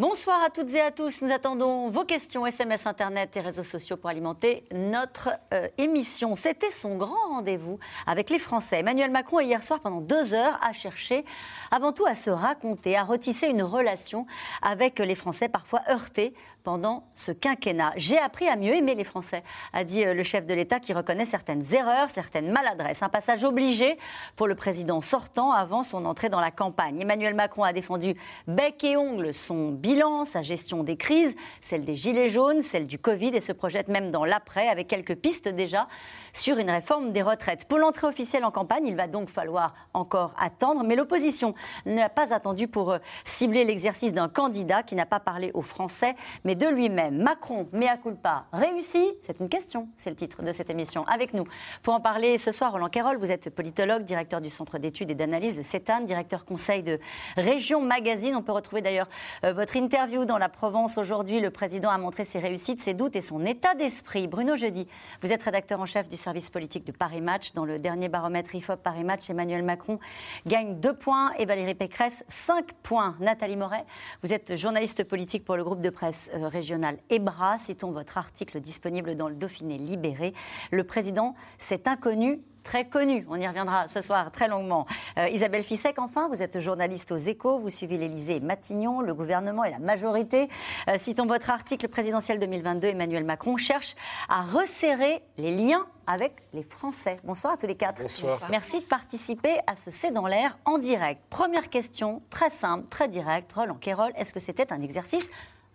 Bonsoir à toutes et à tous. Nous attendons vos questions SMS, Internet et réseaux sociaux pour alimenter notre euh, émission. C'était son grand rendez-vous avec les Français. Emmanuel Macron, hier soir, pendant deux heures, a cherché avant tout à se raconter, à retisser une relation avec les Français, parfois heurtés pendant ce quinquennat. J'ai appris à mieux aimer les Français, a dit euh, le chef de l'État qui reconnaît certaines erreurs, certaines maladresses. Un passage obligé pour le président sortant avant son entrée dans la campagne. Emmanuel Macron a défendu bec et ongle son bilan, sa gestion des crises, celle des gilets jaunes, celle du Covid et se projette même dans l'après avec quelques pistes déjà sur une réforme des retraites. Pour l'entrée officielle en campagne, il va donc falloir encore attendre, mais l'opposition n'a pas attendu pour euh, cibler l'exercice d'un candidat qui n'a pas parlé aux Français, de lui-même. Macron, mea culpa, réussi C'est une question, c'est le titre de cette émission. Avec nous, pour en parler ce soir, Roland Quérol, vous êtes politologue, directeur du Centre d'études et d'analyse de CETAN, directeur conseil de Région Magazine. On peut retrouver d'ailleurs euh, votre interview dans la Provence aujourd'hui. Le président a montré ses réussites, ses doutes et son état d'esprit. Bruno Jeudi, vous êtes rédacteur en chef du service politique de Paris Match. Dans le dernier baromètre IFOP Paris Match, Emmanuel Macron gagne 2 points et Valérie Pécresse 5 points. Nathalie Moret, vous êtes journaliste politique pour le groupe de presse euh, régional EBRA. Citons votre article disponible dans le Dauphiné Libéré. Le président s'est inconnu très connu. On y reviendra ce soir très longuement. Euh, Isabelle Fissek, enfin, vous êtes journaliste aux échos, vous suivez l'Élysée et Matignon, le gouvernement et la majorité. Euh, citons votre article présidentiel 2022, Emmanuel Macron cherche à resserrer les liens avec les Français. Bonsoir à tous les quatre. Bonsoir. Merci de participer à ce C'est dans l'air en direct. Première question, très simple, très directe. Roland Quérol, est-ce que c'était un exercice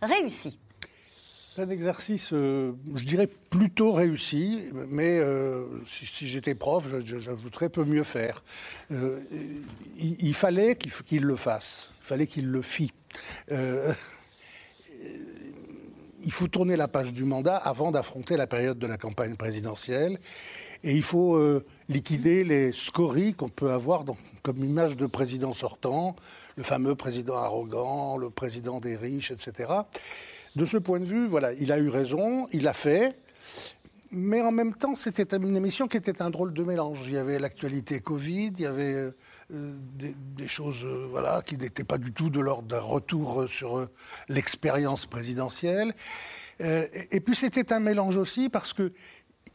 réussi un exercice, euh, je dirais, plutôt réussi, mais euh, si, j'étais prof, j'ajouterais peut mieux faire. Euh, il, fallait qu'il le fasse, il fallait qu'il le fît. Il faut tourner la page du mandat avant d'affronter la période de la campagne présidentielle. Et il faut liquider les scories qu'on peut avoir comme image de président sortant, le fameux président arrogant, le président des riches, etc. De ce point de vue, voilà, il a eu raison, il l'a fait. Mais en même temps, c'était une émission qui était un drôle de mélange. Il y avait l'actualité Covid, il y avait euh, des, choses euh, voilà, qui n'étaient pas du tout de l'ordre d'un retour sur euh, l'expérience présidentielle. et puis c'était un mélange aussi parce que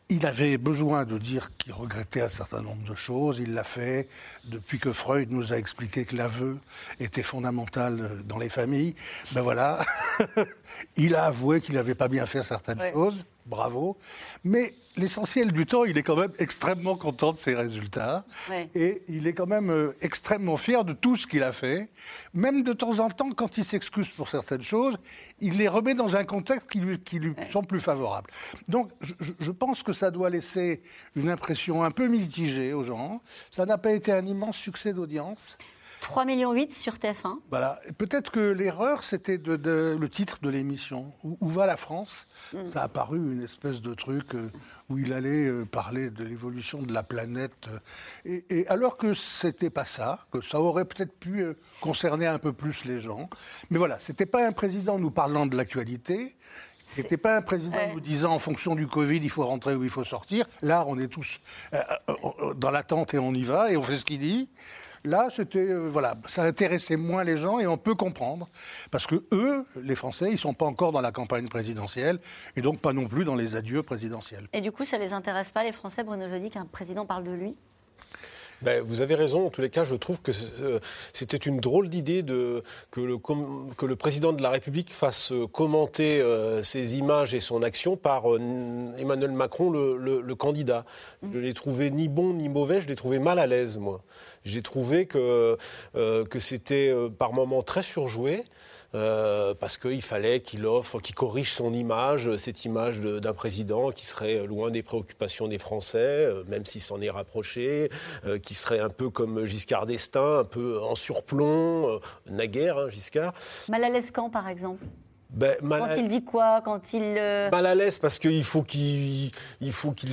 il avait besoin de dire qu'il regrettait un certain nombre de choses. Il l'a fait depuis que Freud nous a expliqué que l'aveu était fondamental dans les familles. Ben voilà, il a avoué qu'il n'avait pas bien fait certaines choses bravo. Mais l'essentiel du temps, il est quand même extrêmement content de ses résultats. Et il est quand même euh, extrêmement fier de tout ce qu'il a fait. Même de temps en temps, quand il s'excuse pour certaines choses, il les remet dans un contexte qui lui, qui lui sont plus favorables. Donc je, je, pense que ça doit laisser une impression un peu mitigée aux gens. Ça n'a pas été un immense succès d'audience. 3,8 millions sur TF1. Voilà. Peut-être que l'erreur, c'était de, le titre de l'émission. Où, va la France? Mm. Ça a paru une espèce de truc euh, où il allait euh, parler de l'évolution de la planète. Euh, et, alors que c'était pas ça, que ça aurait peut-être pu concerner un peu plus les gens. Mais voilà, c'était pas un président nous parlant de l'actualité. C'était pas un président nous disant en fonction du Covid, il faut rentrer ou il faut sortir. Là, on est tous dans l'attente et on y va et on fait ce qu'il dit. Là, c'était euh, voilà, ça intéressait moins les gens et on peut comprendre parce que eux, les Français, ils sont pas encore dans la campagne présidentielle et donc pas non plus dans les adieux présidentiels. Et du coup, ça les intéresse pas les Français, Bruno Jeudi, qu'un président parle de lui? Ben, vous avez raison. En tous les cas, je trouve que euh, c'était une drôle d'idée que le, président de la République fasse euh, commenter ses images et son action par Emmanuel Macron, le, candidat. Je l'ai trouvé ni bon ni mauvais, je l'ai trouvé mal à l'aise, moi j'ai trouvé que, euh, c'était euh, par moments très surjoué. Euh, parce qu'il fallait qu'il offre, qu'il corrige son image, cette image d'un président qui serait loin des préoccupations des Français, même s'il s'en est rapproché, qui serait un peu comme Giscard d'Estaing, un peu en surplomb, naguère, hein, Giscard. Mal à l'aise quand, par exemple ben, quand il dit quoi Quand il euh, mal à l'aise parce qu'il faut qu'il il faut qu'il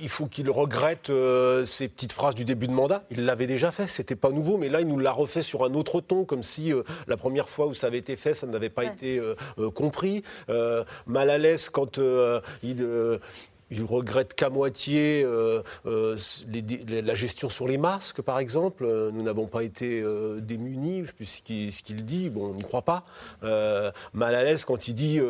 il faut qu'il regrette euh, ces petites phrases du début de mandat. Il l'avait déjà fait, c'était pas nouveau, mais là il nous l'a refait sur un autre ton, comme si euh, la première fois où ça avait été fait, ça n'avait pas été compris. mal à l'aise quand il il regrette qu'à moitié euh, euh, la gestion sur les masques, par exemple. Euh, nous n'avons pas été démunis, je ce qu'il dit, bon, on n'y croit pas. mal à l'aise quand il dit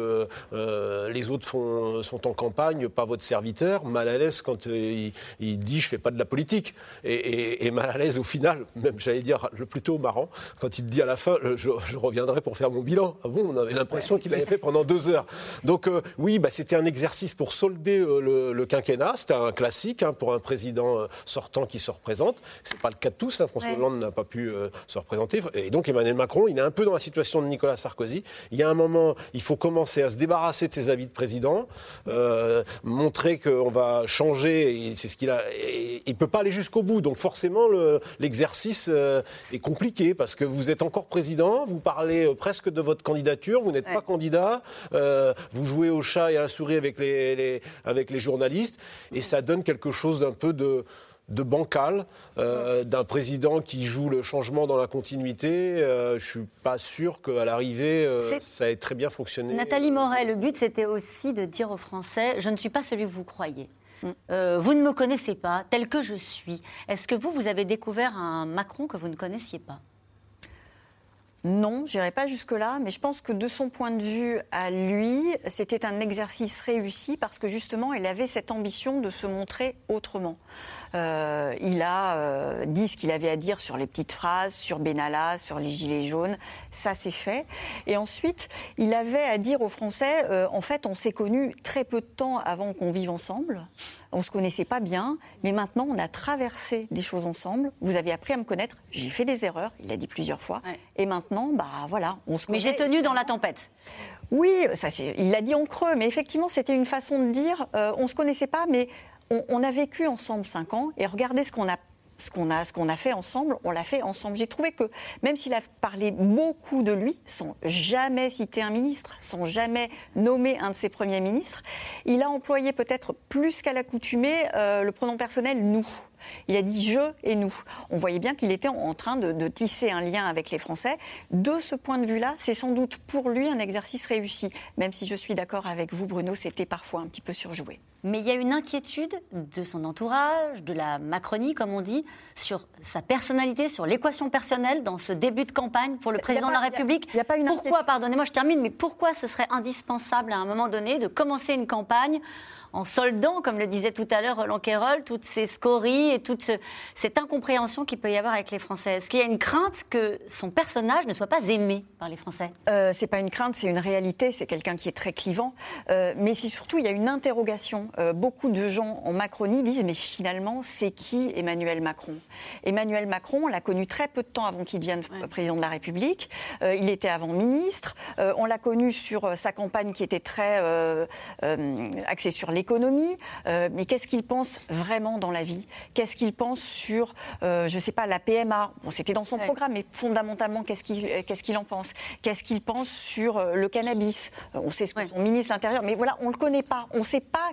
les autres sont en campagne, pas votre serviteur. Mal à l'aise quand il, dit je fais pas de la politique. Et, mal à l'aise au final, même j'allais dire le plutôt marrant, quand il dit à la fin je, reviendrai pour faire mon bilan. Ah bon, on avait l'impression qu'il avait fait pendant deux heures. Donc oui, bah, c'était un exercice pour solder le le, quinquennat. C'était un classique hein, pour un président euh, sortant qui se représente. Ce n'est pas le cas de tous. Hein. François Hollande n'a pas pu euh, se représenter. Et donc Emmanuel Macron, il est un peu dans la situation de Nicolas Sarkozy. Il y a un moment, il faut commencer à se débarrasser de ses habits de président, euh, montrer qu'on va changer. C'est ce qu'il a. il ne peut pas aller jusqu'au bout. Donc forcément, l'exercice est compliqué parce que vous êtes encore président, vous parlez presque de votre candidature, vous n'êtes pas candidat, vous jouez au chat et à la souris avec les, les avec les journalistes, et ça donne quelque chose d'un peu de de bancal, euh, d'un président qui joue le changement dans la continuité. Euh, je suis pas sûr qu'à l'arrivée, euh, ça ait très bien fonctionné. Nathalie Moret, le but c'était aussi de dire aux Français, je ne suis pas celui que vous croyez. Mm. vous ne me connaissez pas tel que je suis. Est-ce que vous, vous avez découvert un Macron que vous ne connaissiez pas? Non, je n'irai pas jusque-là, mais je pense que de son point de vue à lui, c'était un exercice réussi parce que justement, il avait cette ambition de se montrer autrement. Euh, il a euh, dit ce qu'il avait à dire sur les petites phrases, sur Benalla, sur les gilets jaunes. Ça, c'est fait. Et ensuite, il avait à dire aux Français, euh, en fait, on s'est connus très peu de temps avant qu'on vive ensemble. On se connaissait pas bien, mais maintenant, on a traversé des choses ensemble. Vous avez appris à me connaître. J'ai fait des erreurs. Il l'a dit plusieurs fois. Et maintenant, bah voilà, on se. Mais j'ai tenu dans la tempête. Oui, ça, il l'a dit en creux, mais effectivement, c'était une façon de dire on se connaissait pas, mais on, a vécu ensemble cinq ans et regardez ce qu'on a ce qu'on a, a fait ensemble, on l'a fait ensemble. J'ai trouvé que même s'il a parlé beaucoup de lui, sans jamais citer un ministre, sans jamais nommer un de ses premiers ministres, il a employé peut-être plus qu'à l'accoutumée euh, le pronom personnel nous. Il a dit je et nous. On voyait bien qu'il était en train de, tisser un lien avec les Français. De ce point de vue-là, c'est sans doute pour lui un exercice réussi, même si je suis d'accord avec vous, Bruno, c'était parfois un petit peu surjoué. Mais il y a une inquiétude de son entourage, de la Macronie, comme on dit, sur sa personnalité, sur l'équation personnelle dans ce début de campagne pour le président de la République. Il a, pas une pourquoi, pardonnez-moi, je termine, mais pourquoi ce serait indispensable à un moment donné de commencer une campagne en soldant, comme le disait tout à l'heure Roland Quérol, toutes ces scories et toute cette incompréhension qu'il peut y avoir avec les Français. Est-ce qu'il y a une crainte que son personnage ne soit pas aimé par les Français? Euh, C'est pas une crainte, c'est une réalité. C'est quelqu'un qui est très clivant. Euh, mais surtout, il y a une interrogation. Euh, beaucoup de gens en Macronie disent mais finalement, c'est qui Emmanuel Macron? Emmanuel Macron, on l'a connu très peu de temps avant qu'il devienne président de la République. Euh, il était avant ministre. on l'a connu sur sa campagne qui était très axée sur les l'économie, euh, mais qu'est-ce qu'il pense vraiment dans la vie? Qu'est-ce qu'il pense sur, euh, je ne sais pas, la PMA Bon, c'était dans son programme, mais fondamentalement, qu'est-ce qu'il qu'est-ce qu'il en pense? Qu'est-ce qu'il pense sur euh, le cannabis? On sait ce que son ministre de l'Intérieur, mais voilà, on ne le connaît pas. On ne sait pas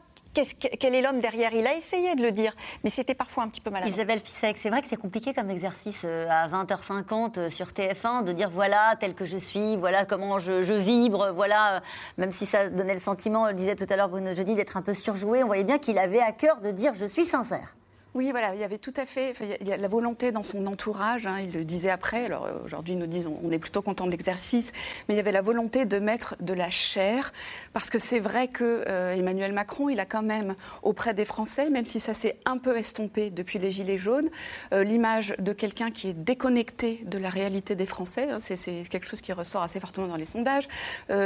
quel est l'homme derrière? Il a essayé de le dire, mais c'était parfois un petit peu maladroit. Isabelle Fissek, c'est vrai que c'est compliqué comme exercice euh, à 20h50 euh, sur TF1 de dire voilà tel que je suis, voilà comment je, vibre, voilà, euh, même si ça donnait le sentiment, le disait tout à l'heure Bruno Jeudi, d'être un peu surjoué, on voyait bien qu'il avait à cœur de dire je suis sincère. Oui, voilà, il y avait tout à fait, il y a la volonté dans son entourage, hein, il le disait après, alors euh, aujourd'hui nous disons, on est plutôt content de l'exercice, mais il y avait la volonté de mettre de la chair, parce que c'est vrai que euh, Emmanuel Macron, il a quand même auprès des Français, même si ça s'est un peu estompé depuis les Gilets jaunes, euh, l'image de quelqu'un qui est déconnecté de la réalité des Français, hein, c'est quelque chose qui ressort assez fortement dans les sondages,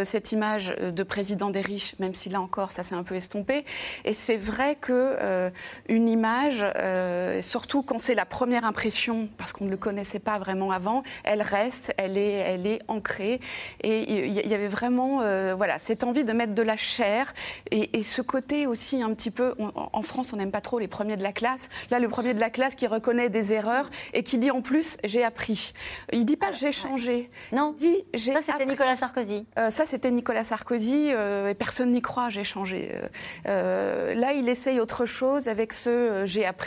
cette image de président des riches, même si là encore ça s'est un peu estompé, et c'est vrai que une image euh, surtout quand c'est la première impression, parce qu'on ne le connaissait pas vraiment avant, elle reste, elle est, elle est ancrée. Et il y avait vraiment euh, voilà, cette envie de mettre de la chair et, ce côté aussi un petit peu, en France on n'aime pas trop les premiers de la classe, là le premier de la classe qui reconnaît des erreurs et qui dit en plus j'ai appris. Il dit pas j'ai changé. Non, il dit j'ai Ça c'était Nicolas Sarkozy. ça c'était Nicolas Sarkozy et personne n'y croit, j'ai changé. là il essaye autre chose avec ce j'ai appris,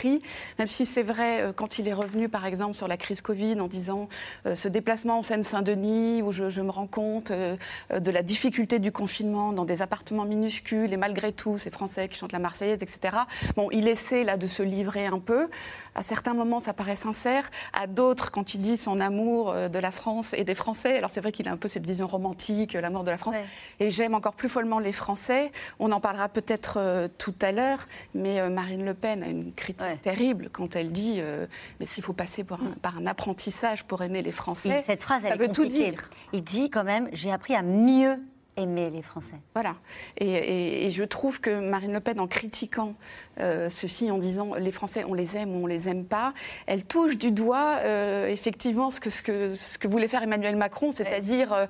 même si c'est vrai, euh, quand il est revenu, par exemple, sur la crise Covid, en disant euh, ce déplacement en Seine-Saint-Denis, où je, me rends compte euh, de la difficulté du confinement dans des appartements minuscules, et malgré tout, ces Français qui chantent la Marseillaise, etc. Bon, il essaie là de se livrer un peu. À certains moments, ça paraît sincère. À d'autres, quand il dit son amour de la France et des Français, alors c'est vrai qu'il a un peu cette vision romantique, l'amour de la France. Et j'aime encore plus follement les Français. On en parlera peut-être tout à l'heure, mais Marine Le Pen a une critique terrible quand elle dit euh, mais s'il faut passer par un, par un, apprentissage pour aimer les Français. cette phrase, ça veut tout dire. Il dit quand même j'ai appris à mieux aimer les Français. Voilà. Et, je trouve que Marine Le Pen, en critiquant euh, ceci, en disant les Français, on les aime ou on les aime pas, elle touche du doigt euh, effectivement ce que, ce, que, ce que voulait faire Emmanuel Macron, c'est-à-dire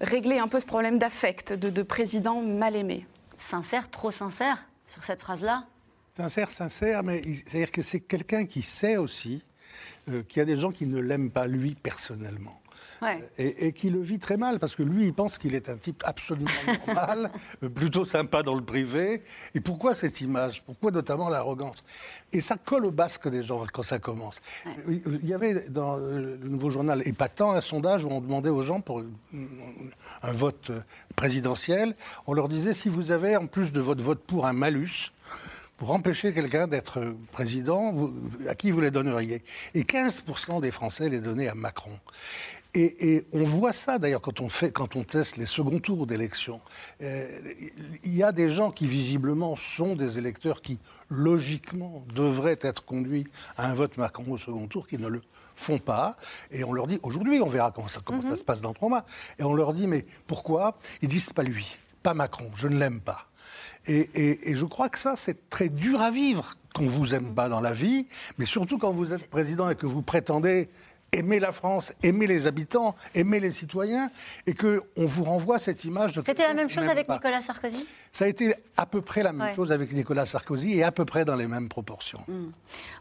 régler un peu ce problème d'affect, de, de président mal aimé. Sincère, trop sincère sur cette phrase-là Sincère, sincère, mais c'est-à-dire que c'est quelqu'un qui sait aussi euh, qu'il y a des gens qui ne l'aiment pas lui personnellement. Et, qui le vit très mal, parce que lui, il pense qu'il est un type absolument normal, euh, plutôt sympa dans le privé. Et pourquoi cette image? Pourquoi notamment l'arrogance? Et ça colle au basque des gens quand ça commence. Il y avait dans le nouveau journal épatant un sondage où on demandait aux gens pour un vote présidentiel, on leur disait si vous avez en plus de votre vote pour un malus, pour empêcher quelqu'un d'être président, à qui vous les donneriez? Et 15% des Français les donnaient à Macron. Et, on voit ça d'ailleurs quand on fait, quand on teste les seconds tours d'élection. Euh, il y a des gens qui visiblement sont des électeurs qui logiquement devraient être conduits à un vote Macron au second tour, qui ne le font pas. Et on leur dit aujourd'hui, on verra comment ça, comment ça mhm. se passe dans trois mois. Et on leur dit mais pourquoi? Ils disent pas lui, pas Macron, je ne l'aime pas. Et, je crois que ça, c'est très dur à vivre qu'on vous aime pas dans la vie, mais surtout quand vous êtes président et que vous prétendez aimer la France, aimer les habitants, aimer les citoyens, et qu'on vous renvoie cette image de... C'était la même chose avec Nicolas Sarkozy? Ça a été à peu près la même chose avec Nicolas Sarkozy, et à peu près dans les mêmes proportions. Hmm.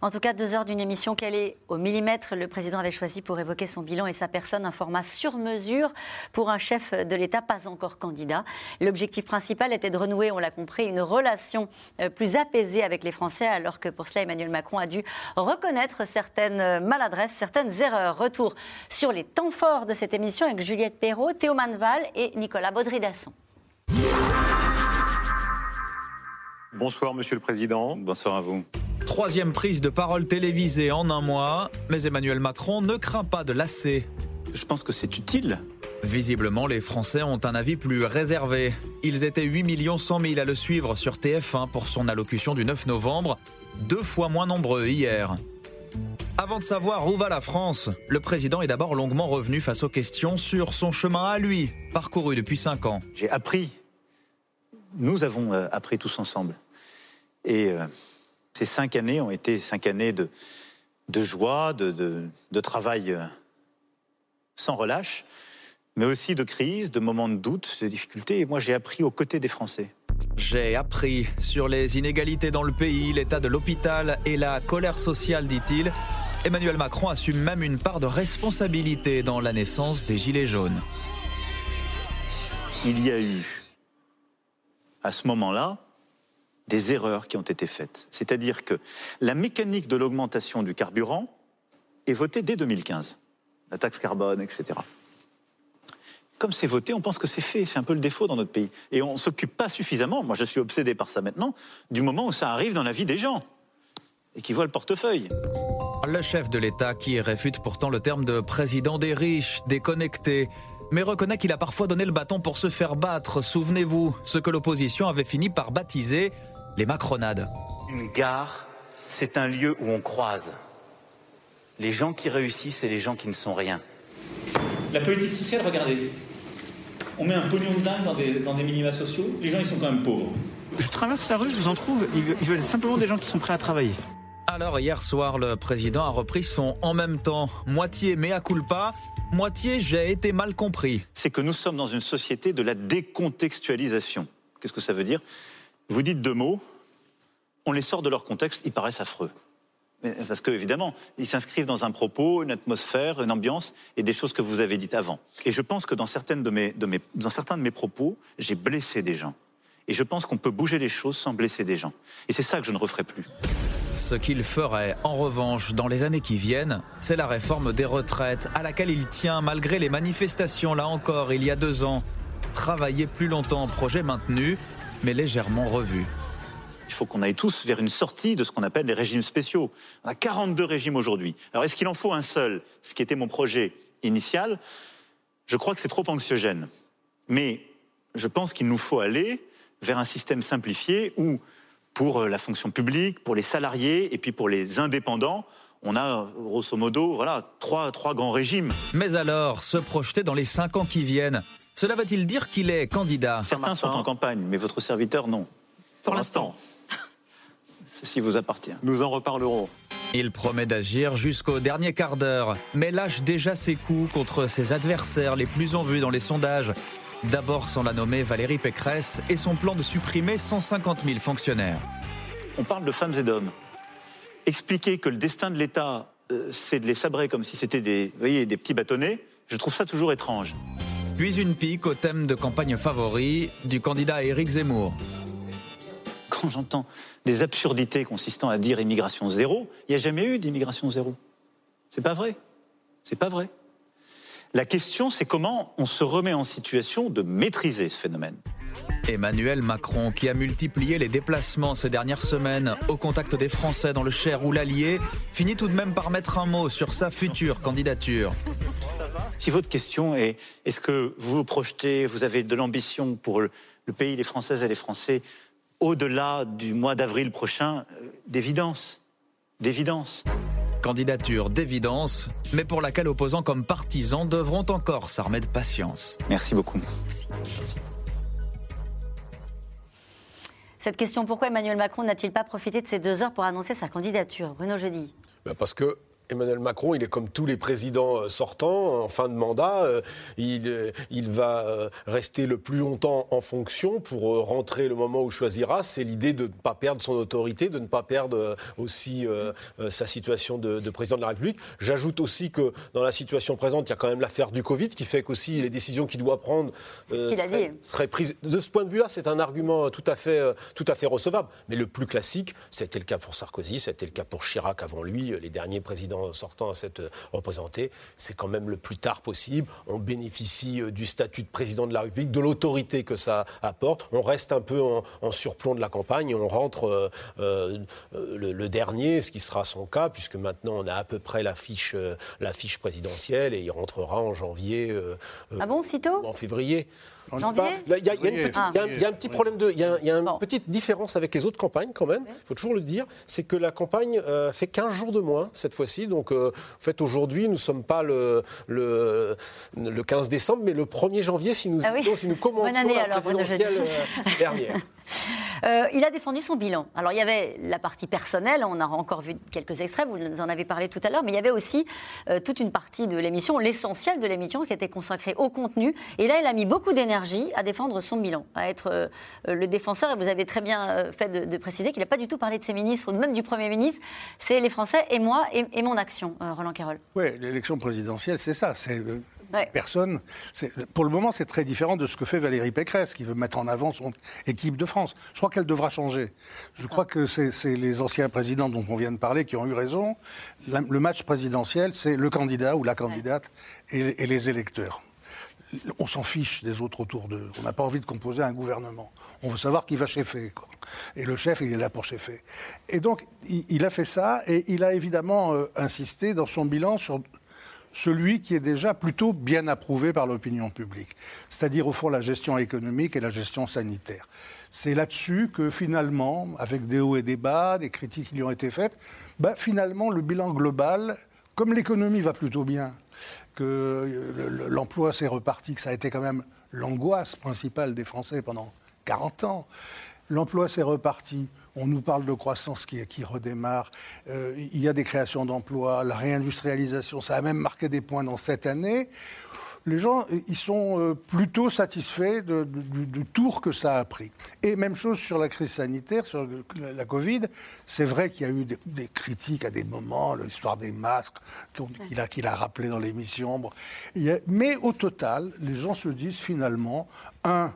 En tout cas, deux heures d'une émission qu'elle est au millimètre. Le président avait choisi pour évoquer son bilan et sa personne un format sur mesure pour un chef de l'État pas encore candidat. L'objectif principal était de renouer, on l'a compris, une relation euh, plus apaisée avec les Français, alors que pour cela, Emmanuel Macron a dû reconnaître certaines maladresses, certaines erreurs Retour sur les temps forts de cette émission avec Juliette Perrault, Théo Manval et Nicolas Baudry-Dasson. Bonsoir, Monsieur le Président. Bonsoir à vous. Troisième prise de parole télévisée en un mois, mais Emmanuel Macron ne craint pas de lasser. Je pense que c'est utile. Visiblement, les Français ont un avis plus réservé. Ils étaient 8 100 000 à le suivre sur TF1 pour son allocution du 9 novembre, deux fois moins nombreux hier. Avant de savoir où va la France, le président est d'abord longuement revenu face aux questions sur son chemin à lui, parcouru depuis cinq ans. J'ai appris, nous avons euh, appris tous ensemble. Et euh, ces cinq années ont été cinq années de, joie, de, de, travail euh, sans relâche, mais aussi de crise, de moments de doute, de difficultés. Et moi, j'ai appris aux côtés des Français. J'ai appris sur les inégalités dans le pays, l'état de l'hôpital et la colère sociale, dit-il. Emmanuel Macron assume même une part de responsabilité dans la naissance des Gilets jaunes. Il y a eu, à ce moment-là, des erreurs qui ont été faites. C'est-à-dire que la mécanique de l'augmentation du carburant est votée dès 2015. La taxe carbone, etc comme c'est voté, on pense que c'est fait. C'est un peu le défaut dans notre pays. Et on ne s'occupe pas suffisamment, moi je suis obsédé par ça maintenant, du moment où ça arrive dans la vie des gens et qui voient le portefeuille. Le chef de l'État qui réfute pourtant le terme de président des riches, déconnecté, mais reconnaît qu'il a parfois donné le bâton pour se faire battre. Souvenez-vous, ce que l'opposition avait fini par baptiser les macronades. Une gare, c'est un lieu où on croise les gens qui réussissent et les gens qui ne sont rien. La politique sociale, regardez, on met un pognon de dingue dans des, minima sociaux, les gens ils sont quand même pauvres. Je traverse la rue, je vous en trouve. Ils veulent simplement des gens qui sont prêts à travailler. Alors hier soir, le président a repris son en même temps, moitié mea culpa, moitié j'ai été mal compris. C'est que nous sommes dans une société de la décontextualisation. Qu'est-ce que ça veut dire? Vous dites deux mots, on les sort de leur contexte, ils paraissent affreux. Parce qu'évidemment, ils s'inscrivent dans un propos, une atmosphère, une ambiance et des choses que vous avez dites avant. Et je pense que dans certains de mes propos, j'ai blessé des gens. Et je pense qu'on peut bouger les choses sans blesser des gens. Et c'est ça que je ne referai plus. Ce qu'il ferait, en revanche, dans les années qui viennent, c'est la réforme des retraites, à laquelle il tient, malgré les manifestations, là encore, il y a deux ans. Travailler plus longtemps, projet maintenu, mais légèrement revu. Il faut qu'on aille tous vers une sortie de ce qu'on appelle les régimes spéciaux. On a 42 régimes aujourd'hui. Alors est-ce qu'il en faut un seul Ce qui était mon projet initial, je crois que c'est trop anxiogène. Mais je pense qu'il nous faut aller vers un système simplifié où pour euh, la fonction publique, pour les salariés et puis pour les indépendants. On a, grosso modo, voilà, trois, trois grands régimes. Mais alors, se projeter dans les cinq ans qui viennent, cela veut-il dire qu'il est candidat? Certains sont en campagne, mais votre serviteur, non. Pour l'instant. Ceci vous appartient. Nous en reparlerons. Il promet d'agir jusqu'au dernier quart d'heure, mais lâche déjà ses coups contre ses adversaires les plus en vue dans les sondages. D'abord sans la nommer Valérie Pécresse et son plan de supprimer 150 000 fonctionnaires. On parle de femmes et d'hommes. Expliquer que le destin de l'État, euh, c'est de les sabrer comme si c'était des, voyez, des petits bâtonnets, je trouve ça toujours étrange. Puis une pique au thème de campagne favori du candidat Éric Zemmour. Quand j'entends des absurdités consistant à dire immigration zéro, il n'y a jamais eu d'immigration zéro. C'est pas vrai. C'est pas vrai. La question, c'est comment on se remet en situation de maîtriser ce phénomène. Emmanuel Macron, qui a multiplié les déplacements ces dernières semaines au contact des Français dans le Cher ou l'Allier, finit tout de même par mettre un mot sur sa future candidature. Si votre question est est-ce que vous vous projetez, vous avez de l'ambition pour le pays, les Françaises et les Français, au-delà du mois d'avril prochain, euh, d'évidence, d'évidence candidature d'évidence, mais pour laquelle opposants comme partisans devront encore s'armer de patience. Merci beaucoup. Cette question, pourquoi Emmanuel Macron n'a-t-il pas profité de ces deux heures pour annoncer sa candidature? Bruno Jeudi. Ben, parce que Emmanuel Macron, il est comme tous les présidents euh, sortants en fin de mandat. Euh, il, euh, il va rester le plus longtemps en fonction pour rentrer le moment où il choisira. C'est l'idée de ne pas perdre son autorité, de ne pas perdre aussi sa situation de, président de la République. J'ajoute aussi que dans la situation présente, il y a quand même l'affaire du Covid qui fait qu'aussi les décisions qu'il doit prendre seraient, prises. De ce point de vue-là, c'est un argument tout à, fait, tout à fait recevable. Mais le plus classique, c'était le cas pour Sarkozy, c'était le cas pour Chirac avant lui, les derniers présidents sortant à cette euh, représentée, c'est quand même le plus tard possible. On bénéficie euh, du statut de président de la République, de l'autorité que ça apporte. On reste un peu en, surplomb de la campagne et on rentre euh, le, dernier, ce qui sera son cas, puisque maintenant on a à peu près la fiche, la fiche présidentielle et il rentrera en janvier. ah bon, sitôt En février. Il y, a un petit problème de. Il y a, une petite différence avec les autres campagnes quand même. Il faut toujours le dire. C'est que la campagne euh, fait 15 jours de moins cette fois-ci. Donc, euh, en fait, aujourd'hui, nous ne sommes pas le, le, le, 15 décembre, mais le 1er janvier si nous, ah si nous commençons la présidentielle euh, dernière. Euh, il a défendu son bilan. Alors il y avait la partie personnelle, on a encore vu quelques extraits, vous en avez parlé tout à l'heure, mais il y avait aussi euh, toute une partie de l'émission, l'essentiel de l'émission qui était consacrée au contenu. Et là, il a mis beaucoup d'énergie à défendre son bilan, à être euh, le défenseur. Et vous avez très bien fait de, préciser qu'il n'a pas du tout parlé de ses ministres, ou même du Premier ministre. C'est les Français et moi et, mon action, Roland Carroll. Oui, l'élection présidentielle, c'est ça. C'est Personne. Pour le moment, c'est très différent de ce que fait Valérie Pécresse, qui veut mettre en avant son équipe de France. Je crois qu'elle devra changer. Je crois que c'est les anciens présidents dont on vient de parler qui ont eu raison. le match présidentiel, c'est le candidat ou la candidate et, les électeurs on s'en fiche des autres autour d'eux. On n'a pas envie de composer un gouvernement. On veut savoir qui va cheffer. Et le chef, il est là pour cheffer. Et donc, il, a fait ça et il a évidemment euh, insisté dans son bilan sur celui qui est déjà plutôt bien approuvé par l'opinion publique, c'est-à-dire au fond la gestion économique et la gestion sanitaire. C'est là-dessus que finalement, avec des hauts et des bas, des critiques qui lui ont été faites, ben, finalement le bilan global, comme l'économie va plutôt bien, que l'emploi s'est reparti, que ça a été quand même l'angoisse principale des Français pendant 40 ans, L'emploi, c'est reparti. On nous parle de croissance qui, qui redémarre. Euh, il y a des créations d'emplois, la réindustrialisation, ça a même marqué des points dans cette année les gens, ils sont euh, plutôt satisfaits de- du, du tour que ça a pris. Et même chose sur la crise sanitaire, sur la Covid. C'est vrai qu'il y a eu des, des critiques à des moments, l'histoire des masques qu'il a, qu'il a rappelé dans l'émission. Bon. Mais au total, les gens se disent finalement, un,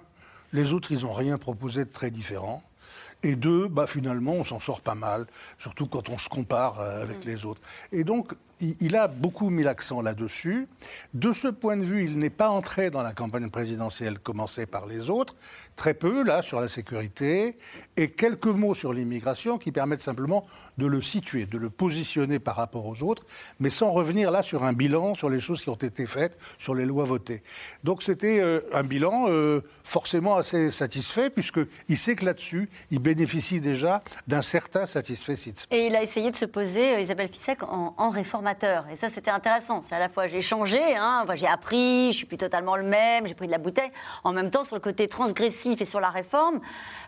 les autres, ils n'ont rien proposé de très différent. Et deux, bah, finalement, on s'en sort pas mal, surtout quand on se compare euh, avec les autres. Et donc, il, il a beaucoup mis l'accent là-dessus. De ce point de vue, il n'est pas entré dans la campagne présidentielle commencée par les autres. Très peu, là, sur la sécurité. Et quelques mots sur l'immigration qui permettent simplement de le situer, de le positionner par rapport aux autres, mais sans revenir là sur un bilan, sur les choses qui ont été faites, sur les lois votées. Donc c'était euh, un bilan euh, forcément assez satisfait, puisqu'il sait que là-dessus, il bénéficie déjà d'un certain satisfait. Et il a essayé de se poser, euh, Isabelle Fissek, en, en Et ça, c'était intéressant. C'est à la fois, j'ai changé, hein, enfin, j'ai appris, je suis plus totalement le même, j'ai pris de la bouteille. En même temps, sur le côté transgressif et sur la réforme,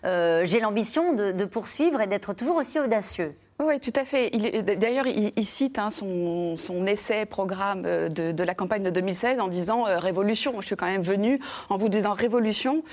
euh, j'ai l'ambition de poursuivre et d'être toujours aussi audacieux. Oui, tout à fait. D'ailleurs, il, cite hein, son, essai programme euh, de, la campagne de 2016 en disant euh, révolution. Je suis quand même venu en vous disant révolution.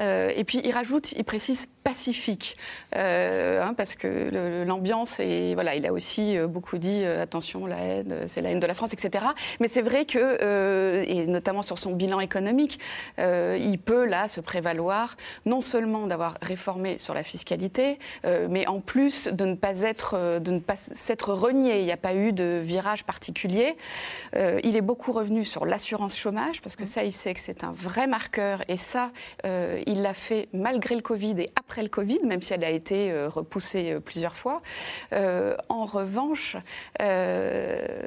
Euh, et puis il rajoute, il précise pacifique, hein, parce que l'ambiance et voilà, il a aussi beaucoup dit attention la haine, c'est la haine de la France, etc. Mais c'est vrai que et notamment sur son bilan économique, il peut là se prévaloir non seulement d'avoir réformé sur la fiscalité, mais en plus de ne pas être euh, de ne pas s'être renié. Il n'y a pas eu de virage particulier. Euh, il est beaucoup revenu sur l'assurance chômage parce que ça, il sait que c'est un vrai marqueur et ça, euh, il l'a fait malgré le Covid et après le Covid, même si elle a été repoussée plusieurs fois. Euh, en revanche,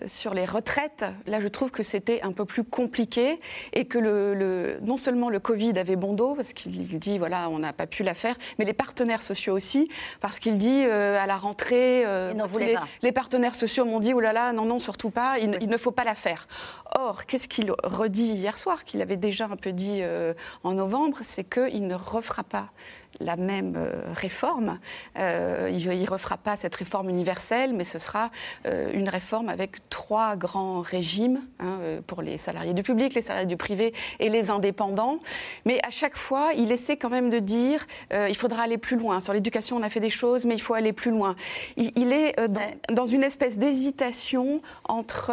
sur les retraites, là, je trouve que c'était un peu plus compliqué et que le, le- non seulement le Covid avait bon dos, parce qu'il dit, voilà, on n'a pas pu la faire, mais les partenaires sociaux aussi, parce qu'il dit à la rentrée, euh, les, partenaires sociaux m'ont dit, oh là là, non, non, surtout pas, il, ne- il ne faut pas la faire. Or, qu'est-ce qu'il redit hier soir, qu'il avait déjà un peu dit euh, en novembre, c'est qu'il ne refera pas la même euh, réforme. Euh, il ne refera pas cette réforme universelle, mais ce sera euh, une réforme avec trois grands régimes hein, pour les salariés du public, les salariés du privé et les indépendants. Mais à chaque fois, il essaie quand même de dire euh, il faudra aller plus loin. Sur l'éducation, on a fait des choses, mais il faut aller plus loin. Il, il est dans, une espèce d'hésitation entre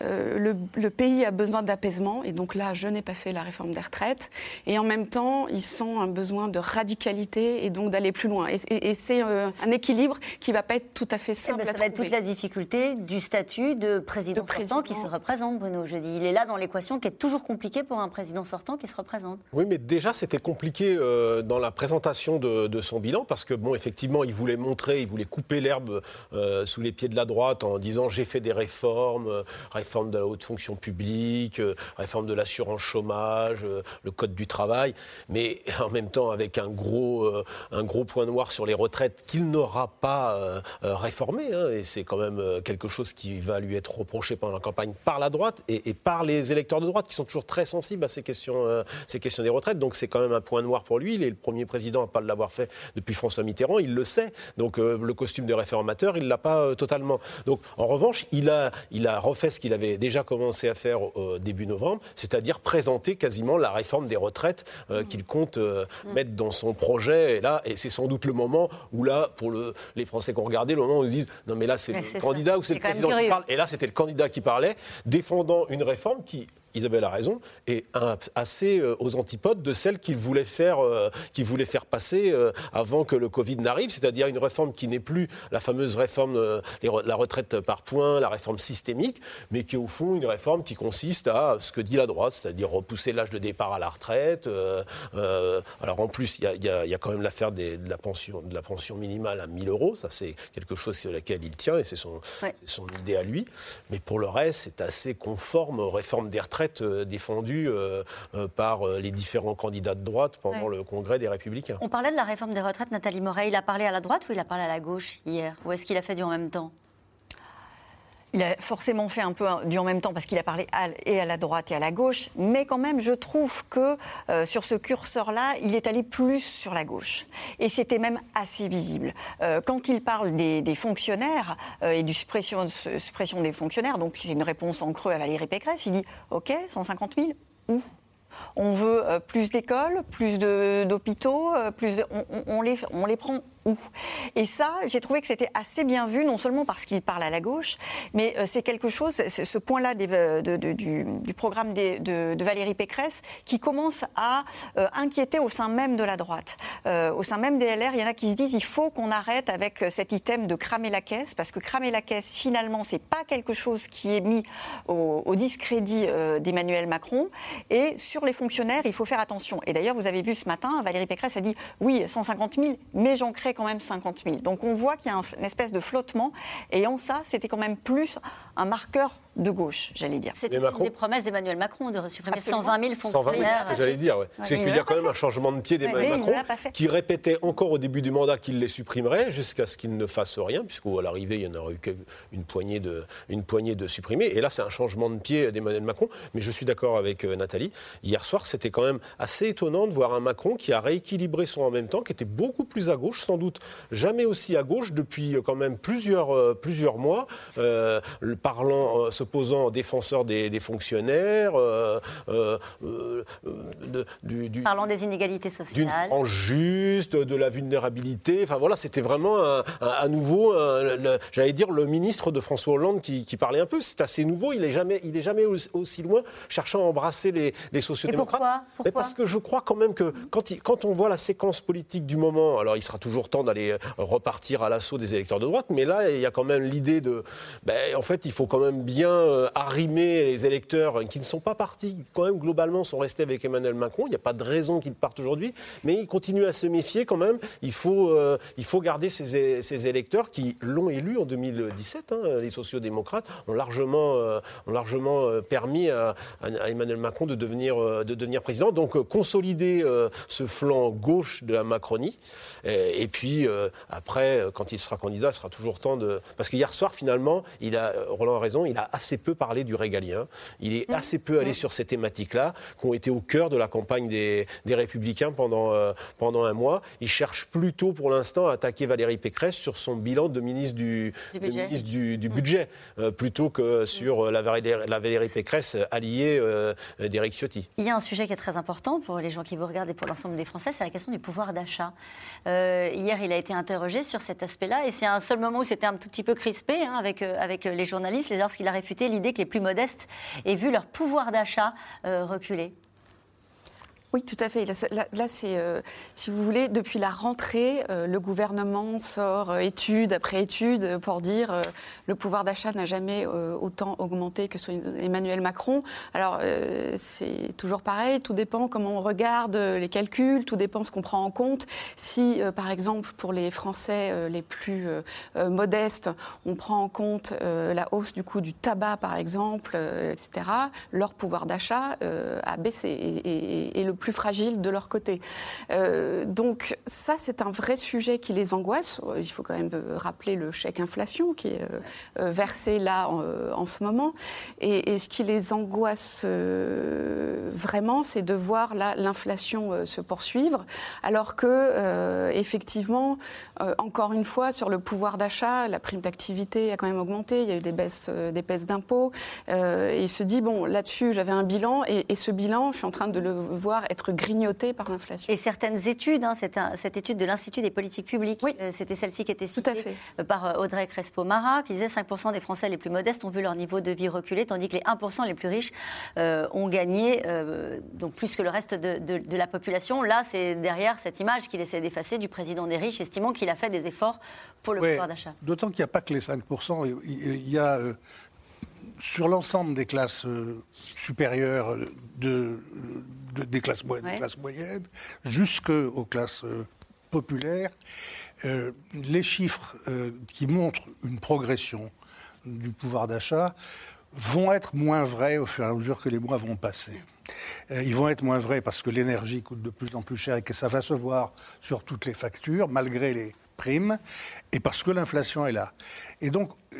le, le pays a besoin d'apaisement, et donc là, je n'ai pas fait la réforme des retraites, et en même temps, ils sont un besoin de radicalité et donc d'aller plus loin. Et, et- et c'est euh, un équilibre qui ne va pas être tout à fait Eh simple ben, à ça va être toute la difficulté du statut de président, De président. sortant qui se représente, Bruno. Je dis, il est là dans l'équation qui est toujours compliquée pour un président sortant qui se représente. Oui, mais déjà, c'était compliqué euh, dans la présentation de, de son bilan parce que, bon, effectivement, il voulait montrer, il voulait couper l'herbe euh, sous les pieds de la droite en disant j'ai fait des réformes, euh, réforme de la haute fonction publique, euh, réforme de l'assurance chômage, euh, le code du travail, mais en même temps avec un gros, euh, un gros point noir sur les retraites qu'il n'aura pas euh, euh, réformé. hein, et c'est quand même quelque chose qui va lui être reproché pendant la campagne par la droite et, et par les électeurs de droite qui sont toujours très sensibles à ces questions, euh, ces questions des retraites. Donc c'est quand même un point noir pour lui. Il est le premier président à pas l'avoir fait depuis François Mitterrand. Il le sait. Donc le costume de réformateur, il l'a pas totalement. Donc en revanche, il a, il a refait ce qu'il avait déjà commencé à faire début novembre, c'est-à-dire présenter quasiment la réforme des retraites euh, qu'il compte euh, dans son projet. Et là, et c'est sans doute le moment où là, pour le, les Français qui ont regardé, le moment où ils se disent non mais là c'est le ça. candidat ou c'est le président qui parle. Et là, c'était le candidat qui parlait, défendant une réforme qui, Isabelle a raison, est un- assez euh, aux antipodes de celle qu'il voulait faire, euh, qu'il voulait faire passer euh, avant que le Covid n'arrive, c'est-à-dire une réforme qui n'est plus la fameuse réforme, les la retraite par points, la réforme systémique, mais qui est au fond une réforme qui consiste à ce que dit la droite, c'est-à-dire repousser l'âge de départ à la retraite. alors en plus, il y a, y y quand même l'affaire de la pension, de la pension minimale à 1000 euros. Ça, c'est quelque chose sur lequel il tient et c'est son, Ouais. son idée à lui. Mais pour le reste, c'est assez conforme aux réformes des retraites euh, défendues euh, euh, par les différents candidats de droite pendant Ouais. le congrès des Républicains. On parlait de la réforme des retraites, Nathalie Moret. Il a parlé à la droite ou il a parlé à la gauche hier? Ou est-ce qu'il a fait du en même temps? Il a forcément fait un peu du en même temps parce qu'il a parlé à, et à la droite et à la gauche, mais quand même, je trouve que euh, sur ce curseur-là, il est allé plus sur la gauche. Et c'était même assez visible. Euh, quand il parle des, fonctionnaires euh, et du suppression, suppression des fonctionnaires, donc c'est une réponse en creux à Valérie Pécresse, il dit OK, 150 000, où? On veut plus d'écoles, plus d'hôpitaux, plus on, les, on les prend Et ça, j'ai trouvé que c'était assez bien vu, non seulement parce qu'il parle à la gauche, mais euh, c'est quelque chose, ce point-là euh, du, programme de, Valérie Pécresse, qui commence à euh, inquiéter au sein même de la droite. au sein même des LR, il y en a qui se disent il faut qu'on arrête avec cet item de cramer la caisse, parce que cramer la caisse, finalement, c'est pas quelque chose qui est mis au discrédit d'Emmanuel Macron. Et sur les fonctionnaires, il faut faire attention. Et d'ailleurs, vous avez vu ce matin, Valérie Pécresse a dit oui, 150 000, mais j'en crée quand même 50 000. Donc on voit qu'il y a une espèce de flottement. Et en ça, c'était quand même plus un marqueur de gauche, j'allais dire. C'était une des promesses d'Emmanuel Macron de supprimer 120 000 fonctionnaires. c'est ce que j'allais dire. C'est qu'il y a quand même un changement de pied d'Emmanuel Macron qui répétait encore au début du mandat qu'il les supprimerait jusqu'à ce qu'il ne fasse rien, puisqu'à l'arrivée, il y en aurait eu qu'une poignée de, une poignée de supprimés. Et là, c'est un changement de pied d'Emmanuel Macron. Mais je suis d'accord avec euh, Nathalie. Hier soir, c'était quand même assez étonnant de voir un Macron qui a rééquilibré son en même temps, qui était beaucoup plus à gauche, sans doute jamais aussi à gauche depuis euh, quand même plusieurs, euh, plusieurs mois, parlant, posant en défenseur des, fonctionnaires. Euh, euh, euh, du, Parlant des inégalités sociales. D'une frange juste, de la vulnérabilité. Enfin voilà, c'était vraiment à nouveau, j'allais dire, le ministre de François Hollande qui, parlait un peu. C'est assez nouveau. Il n'est jamais, il est jamais aussi loin, cherchant à embrasser les, les sociodémocrates. pourquoi, Mais parce que je crois quand même que quand, il, quand on voit la séquence politique du moment, alors il sera toujours temps d'aller repartir à l'assaut des électeurs de droite, mais là, il y a quand même l'idée de. Ben, en fait, il faut quand même bien euh, arrimer les électeurs qui ne sont pas partis, quand même globalement sont restés avec Emmanuel Macron. Il n'y a pas de raison qu'ils partent aujourd'hui, mais ils continuent à se méfier quand même. Il faut, euh, il faut garder ces, ces électeurs qui l'ont élu en 2017. Hein. Les sociodémocrates ont largement, euh, ont largement permis à, Emmanuel Macron de devenir, de devenir président. Donc consolider ce flanc gauche de la Macronie. Et, et puis après, quand il sera candidat, il sera toujours temps de... Parce que hier soir, finalement, il a, Roland a raison, il a assez peu parlé du régalien. Il est assez peu allé sur ces thématiques-là, qui ont été au cœur de la campagne des, Républicains pendant, euh, pendant un mois. Il cherche plutôt, pour l'instant, à attaquer Valérie Pécresse sur son bilan de ministre du, du budget, euh, plutôt que sur euh, la, Valérie, la Valérie Pécresse alliée d'Éric Ciotti. Il y a un sujet qui est très important pour les gens qui vous regardent et pour l'ensemble des Français, c'est la question du pouvoir d'achat. hier, il a été interrogé sur cet aspect-là, et c'est un seul moment où c'était un tout petit peu crispé hein, avec, avec les journalistes, lorsqu'il a réfuté l'idée que les plus modestes aient vu leur pouvoir d'achat euh, reculer oui, tout à fait. Là, c'est, euh, si vous voulez, depuis la rentrée, euh, le gouvernement sort euh, étude après étude pour dire le pouvoir d'achat n'a jamais autant augmenté que sous Emmanuel Macron. Alors, c'est toujours pareil, tout dépend comment on regarde les calculs, tout dépend ce qu'on prend en compte. Si, par exemple, pour les Français les plus modestes, on prend en compte la hausse du coût du tabac, par exemple, etc., leur pouvoir d'achat a baissé. Et le plus fragiles de leur côté. Euh, donc ça, c'est un vrai sujet qui les angoisse. Il faut quand même euh, rappeler le chèque inflation qui est euh, versé là en, ce moment. Et, ce qui les angoisse vraiment, c'est de voir l'inflation se poursuivre, alors que effectivement, encore une fois, sur le pouvoir d'achat, la prime d'activité a quand même augmenté. Il y a eu des baisses, des baisses d'impôts. et il se dit bon, là-dessus, j'avais un bilan et, ce bilan, je suis en train de le voir être grignoté par l'inflation. Et certaines études, hein, cette étude de l'Institut des politiques publiques, euh, c'était celle-ci qui était citée euh, par euh, Audrey Crespo-Mara, qui disait 5% des Français les plus modestes ont vu leur niveau de vie reculer, tandis que les 1% les plus riches ont gagné, donc plus que le reste de, la population. Là, c'est derrière cette image qu'il essaie d'effacer du président des riches, estimant qu'il a fait des efforts pour le pouvoir d'achat. D'autant qu'il n'y a pas que les 5%, il y a sur l'ensemble des classes supérieures de, des, classes moyennes, jusqu'aux classes euh, populaires, euh, les chiffres euh, qui montrent une progression du pouvoir d'achat vont être moins vrais au fur et à mesure que les mois vont passer. ils vont être moins vrais parce que l'énergie coûte de plus en plus cher et que ça va se voir sur toutes les factures, malgré les prime et parce que l'inflation est là. Et donc, euh,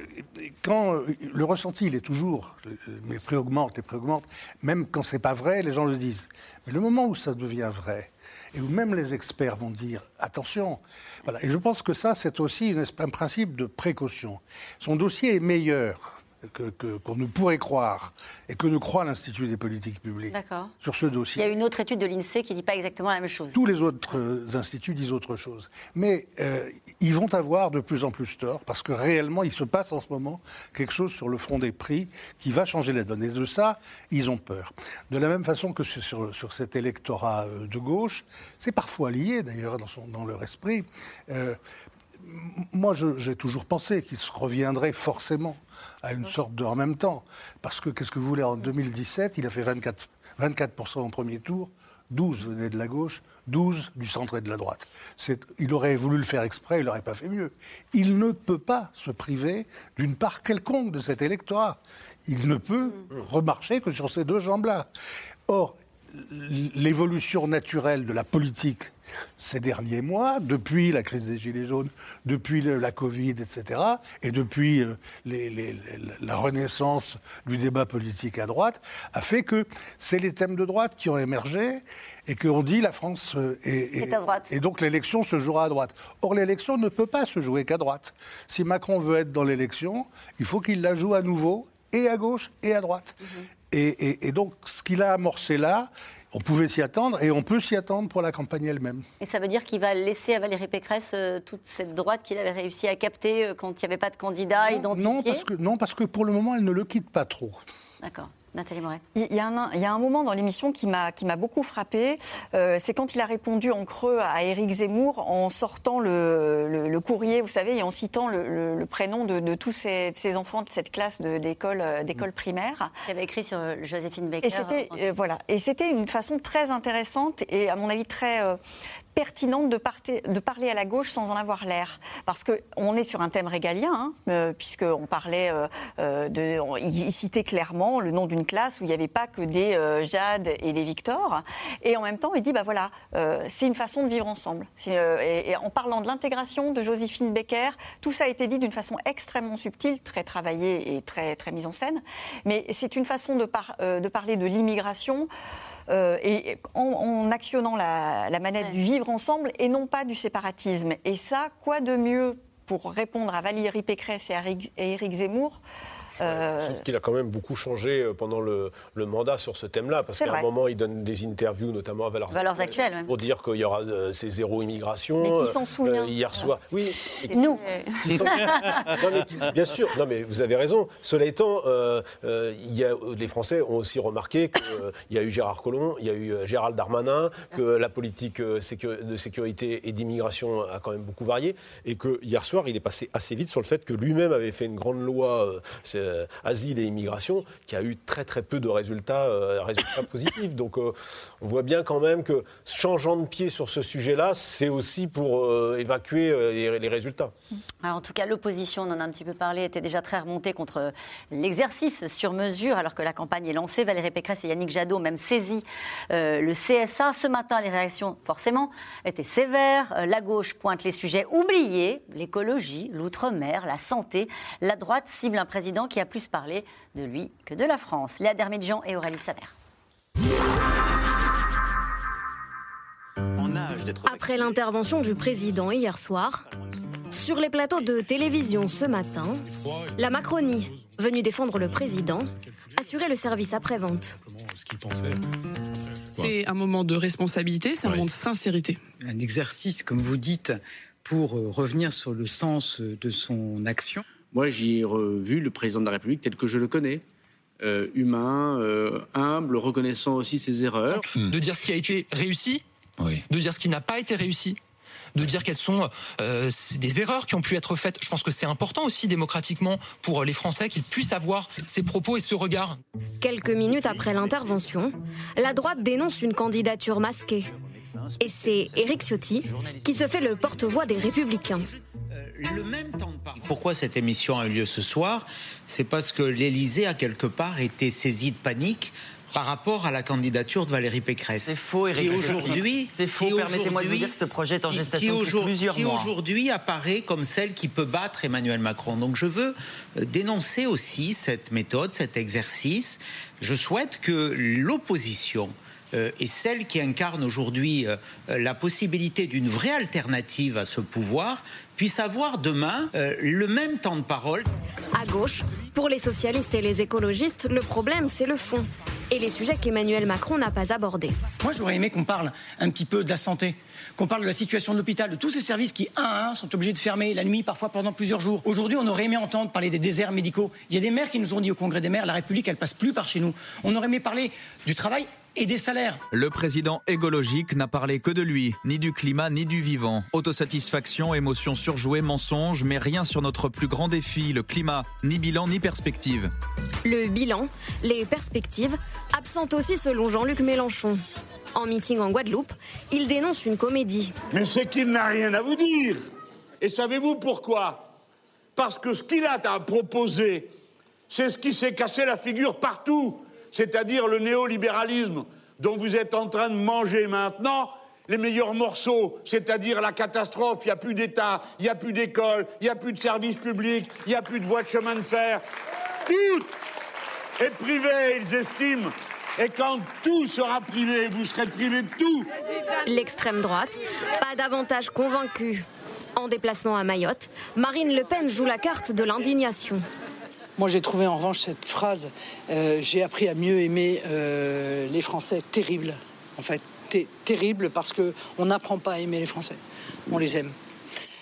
quand euh, le ressenti, il est toujours, mes prix augmentent, les prix augmentent, même quand c'est pas vrai, les gens le disent. Mais le moment où ça devient vrai, et où même les experts vont dire attention. Voilà. Et je pense que ça, c'est aussi un principe de précaution. Son dossier est meilleur qu'on ne pourrait croire et que ne croit l'Institut des politiques publiques sur ce dossier. Il y a une autre étude de l'INSEE qui ne dit pas exactement la même chose. Tous les autres euh, instituts disent autre chose. Mais euh, ils vont avoir de plus en plus tort parce que réellement, il se passe en ce moment quelque chose sur le front des prix qui va changer la donne. Et de ça, ils ont peur. De la même façon que sur, sur cet électorat euh, de gauche, c'est parfois lié d'ailleurs dans, dans, leur esprit moi, j'ai toujours pensé qu'il se reviendrait forcément à une sorte de en même temps. Parce que, qu'est-ce que vous voulez, en 2017, il a fait 24, 24% au premier tour, 12 venaient de la gauche, 12 du centre et de la droite. Il aurait voulu le faire exprès, il n'aurait pas fait mieux. Il ne peut pas se priver d'une part quelconque de cet électorat. Il ne peut remarcher que sur ces deux jambes-là. Or, l'évolution naturelle de la politique ces derniers mois, depuis la crise des Gilets jaunes, depuis la Covid, etc., et depuis euh, la renaissance du débat politique à droite, a fait que c'est les thèmes de droite qui ont émergé et qu'on dit la France euh, est, à droite. Et donc l'élection se jouera à droite. Or, l'élection ne peut pas se jouer qu'à droite. Si Macron veut être dans l'élection, il faut qu'il la joue à nouveau et à gauche et à droite. Mhm. Et, donc, ce qu'il a amorcé là, on pouvait s'y attendre et on peut s'y attendre pour la campagne elle-même. Et ça veut dire qu'il va laisser à Valérie Pécresse euh, toute cette droite qu'il avait réussi à capter euh, quand il n'y avait pas de candidat identifié non parce, que, non, parce que pour le moment, elle ne le quitte pas trop. D'accord. Nathalie Moret. Il y, a un, il y a un moment dans l'émission qui m'a beaucoup frappé. Euh, c'est quand il a répondu en creux à Éric Zemmour en sortant le, le, courrier, vous savez, et en citant le, le prénom de, de tous ces, ces, enfants de cette classe d'école euh, d'école primaire. Il avait écrit sur Joséphine Baker. Et c'était euh, voilà, et c'était une façon très intéressante et à mon avis très pertinente de, parler à la gauche sans en avoir l'air. Parce qu'on est sur un thème régalien, hein, euh, puisqu'on parlait euh, euh, de. il citait clairement le nom d'une classe où il n'y avait pas que des Jade et des Victor. Et en même temps, il dit bah voilà, c'est une façon de vivre ensemble. Et, en parlant de l'intégration de Joséphine Becker, tout ça a été dit d'une façon extrêmement subtile, très travaillée et très, très mise en scène. Mais c'est une façon de parler de l'immigration. Euh, et en, actionnant la, manette du vivre ensemble et non pas du séparatisme. Et ça, quoi de mieux pour répondre à Valérie Pécresse et à Éric Zemmour euh, Sauf qu'il a quand même beaucoup changé euh, pendant le, mandat sur ce thème-là, parce qu'à un moment, il donne des interviews, notamment à Valeurs, Valeurs Actuelles, pour dire qu'il y aura euh, ces zéro immigration. Mais qui s'en souvient Hier soir, oui. Nous. bien sûr, non, mais vous avez raison. Cela étant, il y a, les Français ont aussi remarqué qu'il y a eu Gérard Collomb, il y a eu Gérald Darmanin, que la politique de sécurité et d'immigration a quand même beaucoup varié, et que hier soir, il est passé assez vite sur le fait que lui-même avait fait une grande loi. Euh, asile et immigration, qui a eu très très peu de résultats, euh, résultats positifs. Donc euh, on voit bien quand même que changeant de pied sur ce sujet-là, c'est aussi pour évacuer les, résultats. Alors en tout cas, l'opposition, on en a un petit peu parlé, était déjà très remontée contre l'exercice sur mesure, alors que la campagne est lancée. Valérie Pécresse et Yannick Jadot ont même saisi le CSA. Ce matin, les réactions, forcément, étaient sévères. La gauche pointe les sujets oubliés, l'écologie, l'outre-mer, la santé. La droite cible un président qui a plus parlé de lui que de la France. Léa Dermidjian et Aurélie Saner. Après l'intervention du président hier soir, sur les plateaux de télévision ce matin, la Macronie, venue défendre le président, assurait le service après-vente. C'est un moment de responsabilité, c'est un moment de sincérité. Un exercice, comme vous dites, pour euh, revenir sur le sens de son action. Moi, j'ai revu le président de la République tel que je le connais. Euh, humain, euh, humble, reconnaissant aussi ses erreurs. De dire ce qui a été réussi, de dire ce qui n'a pas été réussi, de dire quelles sont euh, des erreurs qui ont pu être faites. Je pense que c'est important aussi démocratiquement pour les Français qu'ils puissent avoir ces propos et ce regard. Quelques minutes après l'intervention, la droite dénonce une candidature masquée. Et c'est Éric Ciotti qui se fait le porte-voix des Républicains. Pourquoi cette émission a eu lieu ce soir? C'est parce que l'Élysée a quelque part été saisi de panique par rapport à la candidature de Valérie Pécresse. C'est faux, Éric. Aujourd'hui, c'est faux. Permettez-moi de vous dire que ce projet est en gestation depuis plusieurs qui mois. Qui aujourd'hui apparaît comme celle qui peut battre Emmanuel Macron. Donc je veux euh, dénoncer aussi cette méthode, cet exercice. Je souhaite que l'opposition euh, et celle qui incarne aujourd'hui euh, la possibilité d'une vraie alternative à ce pouvoir puisse avoir demain euh, le même temps de parole. À gauche, pour les socialistes et les écologistes, le problème c'est le fond et les sujets qu'Emmanuel Macron n'a pas abordés. Moi j'aurais aimé qu'on parle un petit peu de la santé, qu'on parle de la situation de l'hôpital, de tous ces services qui, un à un, sont obligés de fermer la nuit, parfois pendant plusieurs jours. Aujourd'hui, on aurait aimé entendre parler des déserts médicaux. Il y a des maires qui nous ont dit au Congrès des maires, la République, elle passe plus par chez nous. On aurait aimé parler du travail et des salaires. Le président égologique n'a parlé que de lui, ni du climat, ni du vivant. Autosatisfaction, émotions surjouées, mensonges, mais rien sur notre plus grand défi, le climat, ni bilan, ni perspective. Le bilan, les perspectives, absentent aussi selon Jean-Luc Mélenchon. En meeting en Guadeloupe, il dénonce une comédie. Mais c'est qu'il n'a rien à vous dire. Et savez-vous pourquoi? Parce que ce qu'il a à proposer, c'est ce qui s'est cassé la figure partout c'est-à-dire le néolibéralisme dont vous êtes en train de manger maintenant les meilleurs morceaux, c'est-à-dire la catastrophe, il n'y a plus d'État, il n'y a plus d'école, il n'y a plus de services publics, il n'y a plus de voies de chemin de fer. Tout est privé, ils estiment. Et quand tout sera privé, vous serez privé de tout. L'extrême droite, pas davantage convaincue. En déplacement à Mayotte, Marine Le Pen joue la carte de l'indignation. Moi, j'ai trouvé en revanche cette phrase euh, J'ai appris à mieux aimer euh, les Français terrible. En fait, terrible parce qu'on n'apprend pas à aimer les Français. On les aime.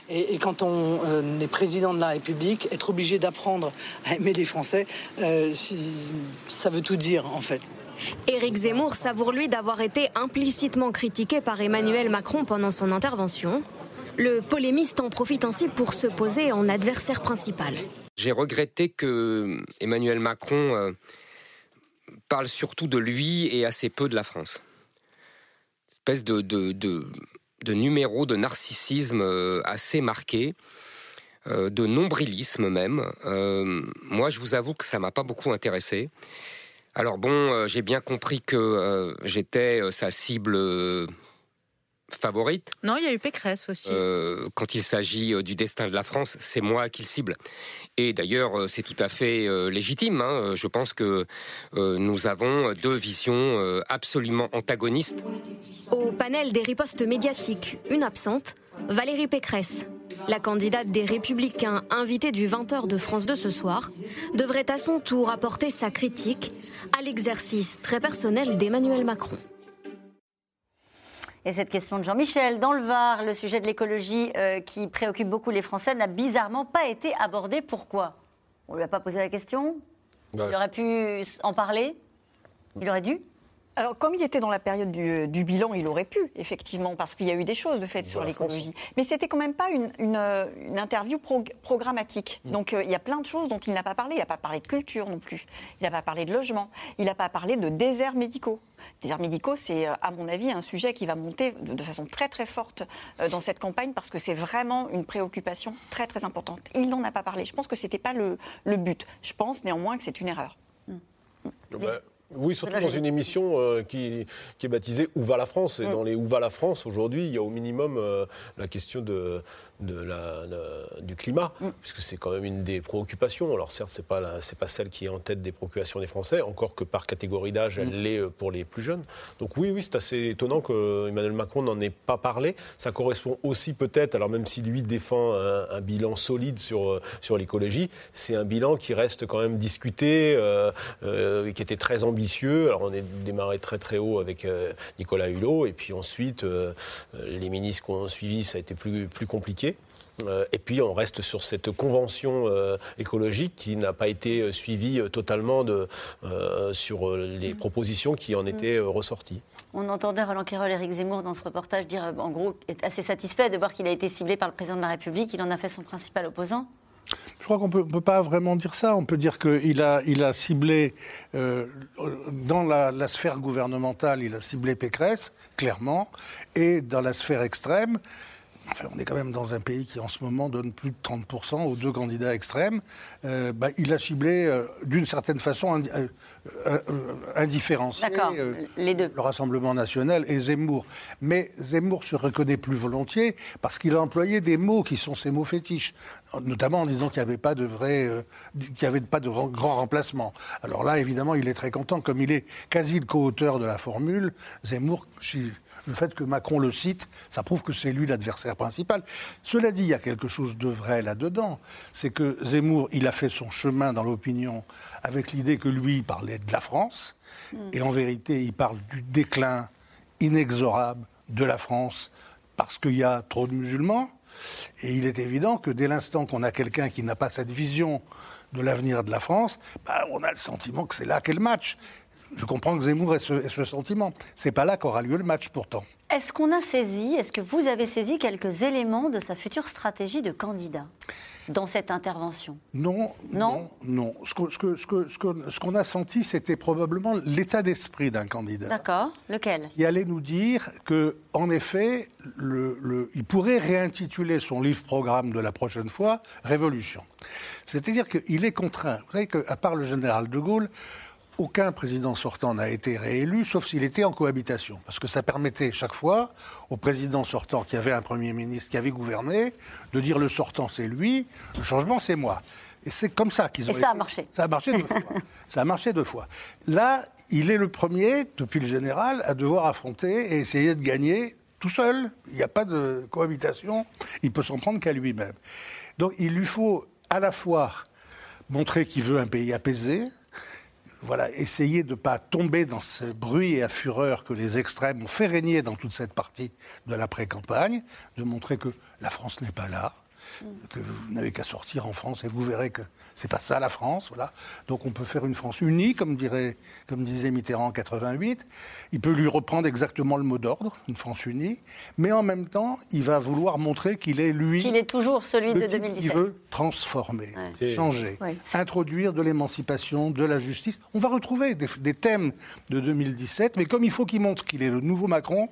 Et, quand on euh, est président de la République, être obligé d'apprendre à aimer les Français, ça veut tout dire, en fait. Éric Zemmour savoure, lui, d'avoir été implicitement critiqué par Emmanuel Macron pendant son intervention. Le polémiste en profite ainsi pour se poser en adversaire principal. J'ai regretté que Emmanuel Macron euh, parle surtout de lui et assez peu de la France. Une espèce de, de, de, numéro de narcissisme euh, assez marqué, euh, de nombrilisme même. moi, je vous avoue que ça m'a pas beaucoup intéressé. Alors bon, j'ai bien compris que j'étais sa cible favorite. Non, il y a eu Pécresse aussi. Euh, quand il s'agit euh, du destin de la France, c'est moi qu'il cible. Et d'ailleurs, euh, c'est tout à fait légitime. Hein. Je pense que nous avons deux visions absolument antagonistes. Au panel des ripostes médiatiques, une absente, Valérie Pécresse. La candidate des Républicains, invitée du 20h de France 2 ce soir, devrait à son tour apporter sa critique à l'exercice très personnel d'Emmanuel Macron. Et cette question de Jean-Michel, dans le Var, le sujet de l'écologie euh, qui préoccupe beaucoup les Français n'a bizarrement pas été abordé. Pourquoi? On ne lui a pas posé la question? Bah, Il aurait pu en parler? Il aurait dû? Alors, comme il était dans la période du, bilan, il aurait pu, effectivement, parce qu'il y a eu des choses de fait sur l'écologie. Mais c'était quand même pas une, interview programmatique. Mm. Donc, euh, il y a plein de choses dont il n'a pas parlé. Il n'a pas parlé de culture non plus. Il n'a pas parlé de logement. Il n'a pas parlé de déserts médicaux. Déserts médicaux, c'est, euh, à mon avis, un sujet qui va monter de, façon très, très forte euh, dans cette campagne parce que c'est vraiment une préoccupation très, très importante. Il n'en a pas parlé. Je pense que ce n'était pas le, but. Je pense néanmoins que c'est une erreur. Mm. Bah, oui, surtout dans une émission euh, qui, qui, est baptisée Où va la France? Et mm. dans les Où va la France, aujourd'hui, il y a au minimum euh, la question de, de la, du climat, mm. puisque c'est quand même une des préoccupations. Alors certes, ce n'est pas, pas celle qui est en tête des préoccupations des Français, encore que par catégorie d'âge, elle mm. l'est euh, pour les plus jeunes. Donc oui, oui, c'est assez étonnant que Emmanuel Macron n'en ait pas parlé. Ça correspond aussi peut-être, alors même si lui défend un, bilan solide sur, sur l'écologie, c'est un bilan qui reste quand même discuté, qui était très ambitieux alors on est démarré très très haut avec euh, Nicolas Hulot et puis ensuite euh, les ministres qui ont suivi ça a été plus, plus compliqué. Euh, et puis on reste sur cette convention écologique qui n'a pas été suivie totalement de, sur les propositions qui en étaient ressorties. On entendait Roland Quérol et Éric Zemmour dans ce reportage dire, en gros, est assez satisfait de voir qu'il a été ciblé par le président de la République. Il en a fait son principal opposant. Je crois qu'on ne peut pas vraiment dire ça. On peut dire qu'il a, il a ciblé, euh, dans la, sphère gouvernementale, il a ciblé Pécresse, clairement, et dans la sphère extrême, On est quand même dans un pays qui en ce moment donne plus de 30% aux deux candidats extrêmes. Euh, bah, il a ciblé euh, d'une certaine façon indifférencié les deux. le Rassemblement national et Zemmour. Mais Zemmour se reconnaît plus volontiers parce qu'il a employé des mots qui sont ses mots fétiches, notamment en disant qu'il n'y avait pas de vrai, qu'il avait pas de grand remplacement. Alors là, évidemment, il est très content, comme il est quasi le co-auteur de la formule. Zemmour, le fait que Macron le cite, ça prouve que c'est lui l'adversaire principal. Cela dit, il y a quelque chose de vrai là-dedans. C'est que Zemmour, il a fait son chemin dans l'opinion avec l'idée que lui parlait de la France. Hmm. Et en vérité, il parle du déclin inexorable de la France parce qu'il y a trop de musulmans. Et il est évident que dès l'instant qu'on a quelqu'un qui n'a pas cette vision de l'avenir de la France, bah, on a le sentiment que c'est là qu'est le match. Je comprends que Zemmour ait ce, ce sentiment. C'est pas là qu'aura lieu le match pourtant. Est-ce qu'on a saisi, est-ce que vous avez saisi quelques éléments de sa future stratégie de candidat dans cette intervention? Non, non, non. Ce qu'on ce a senti, c'était probablement l'état d'esprit d'un candidat. D'accord. Lequel? Qui allait nous dire que, en effet, le, il pourrait réintituler son livre-programme de la prochaine fois Révolution. C'est-à-dire qu'il est contraint. Vous savez qu'à part le général de Gaulle, aucun président sortant n'a été réélu, sauf s'il était en cohabitation. Parce que ça permettait chaque fois au président sortant qui avait un Premier ministre, qui avait gouverné, de dire le sortant c'est lui, le changement c'est moi. Et c'est comme ça qu'ils ont. Et ça a marché. Ça a marché deux fois. ça a marché deux fois. Là, il est le premier, depuis le général, à devoir affronter et essayer de gagner tout seul. Il n'y a pas de cohabitation. Il peut s'en prendre qu'à lui-même. Donc, il lui faut à la fois montrer qu'il veut un pays apaisé, voilà, essayer de ne pas tomber dans ce bruit et à fureur que les extrêmes ont fait régner dans toute cette partie de l'après-campagne, de montrer que la France n'est pas là, que vous n'avez qu'à sortir en France et vous verrez que c'est pas ça la France, voilà. Donc on peut faire une France unie, comme dirait, comme disait Mitterrand en 88. Il peut lui reprendre exactement le mot d'ordre, une France unie, mais en même temps, il va vouloir montrer qu'il est lui. Qu'il est toujours celui de 2017. Il veut transformer, changer, introduire de l'émancipation, de la justice. On va retrouver des, thèmes de 2017, mais comme il faut qu'il montre qu'il est le nouveau Macron,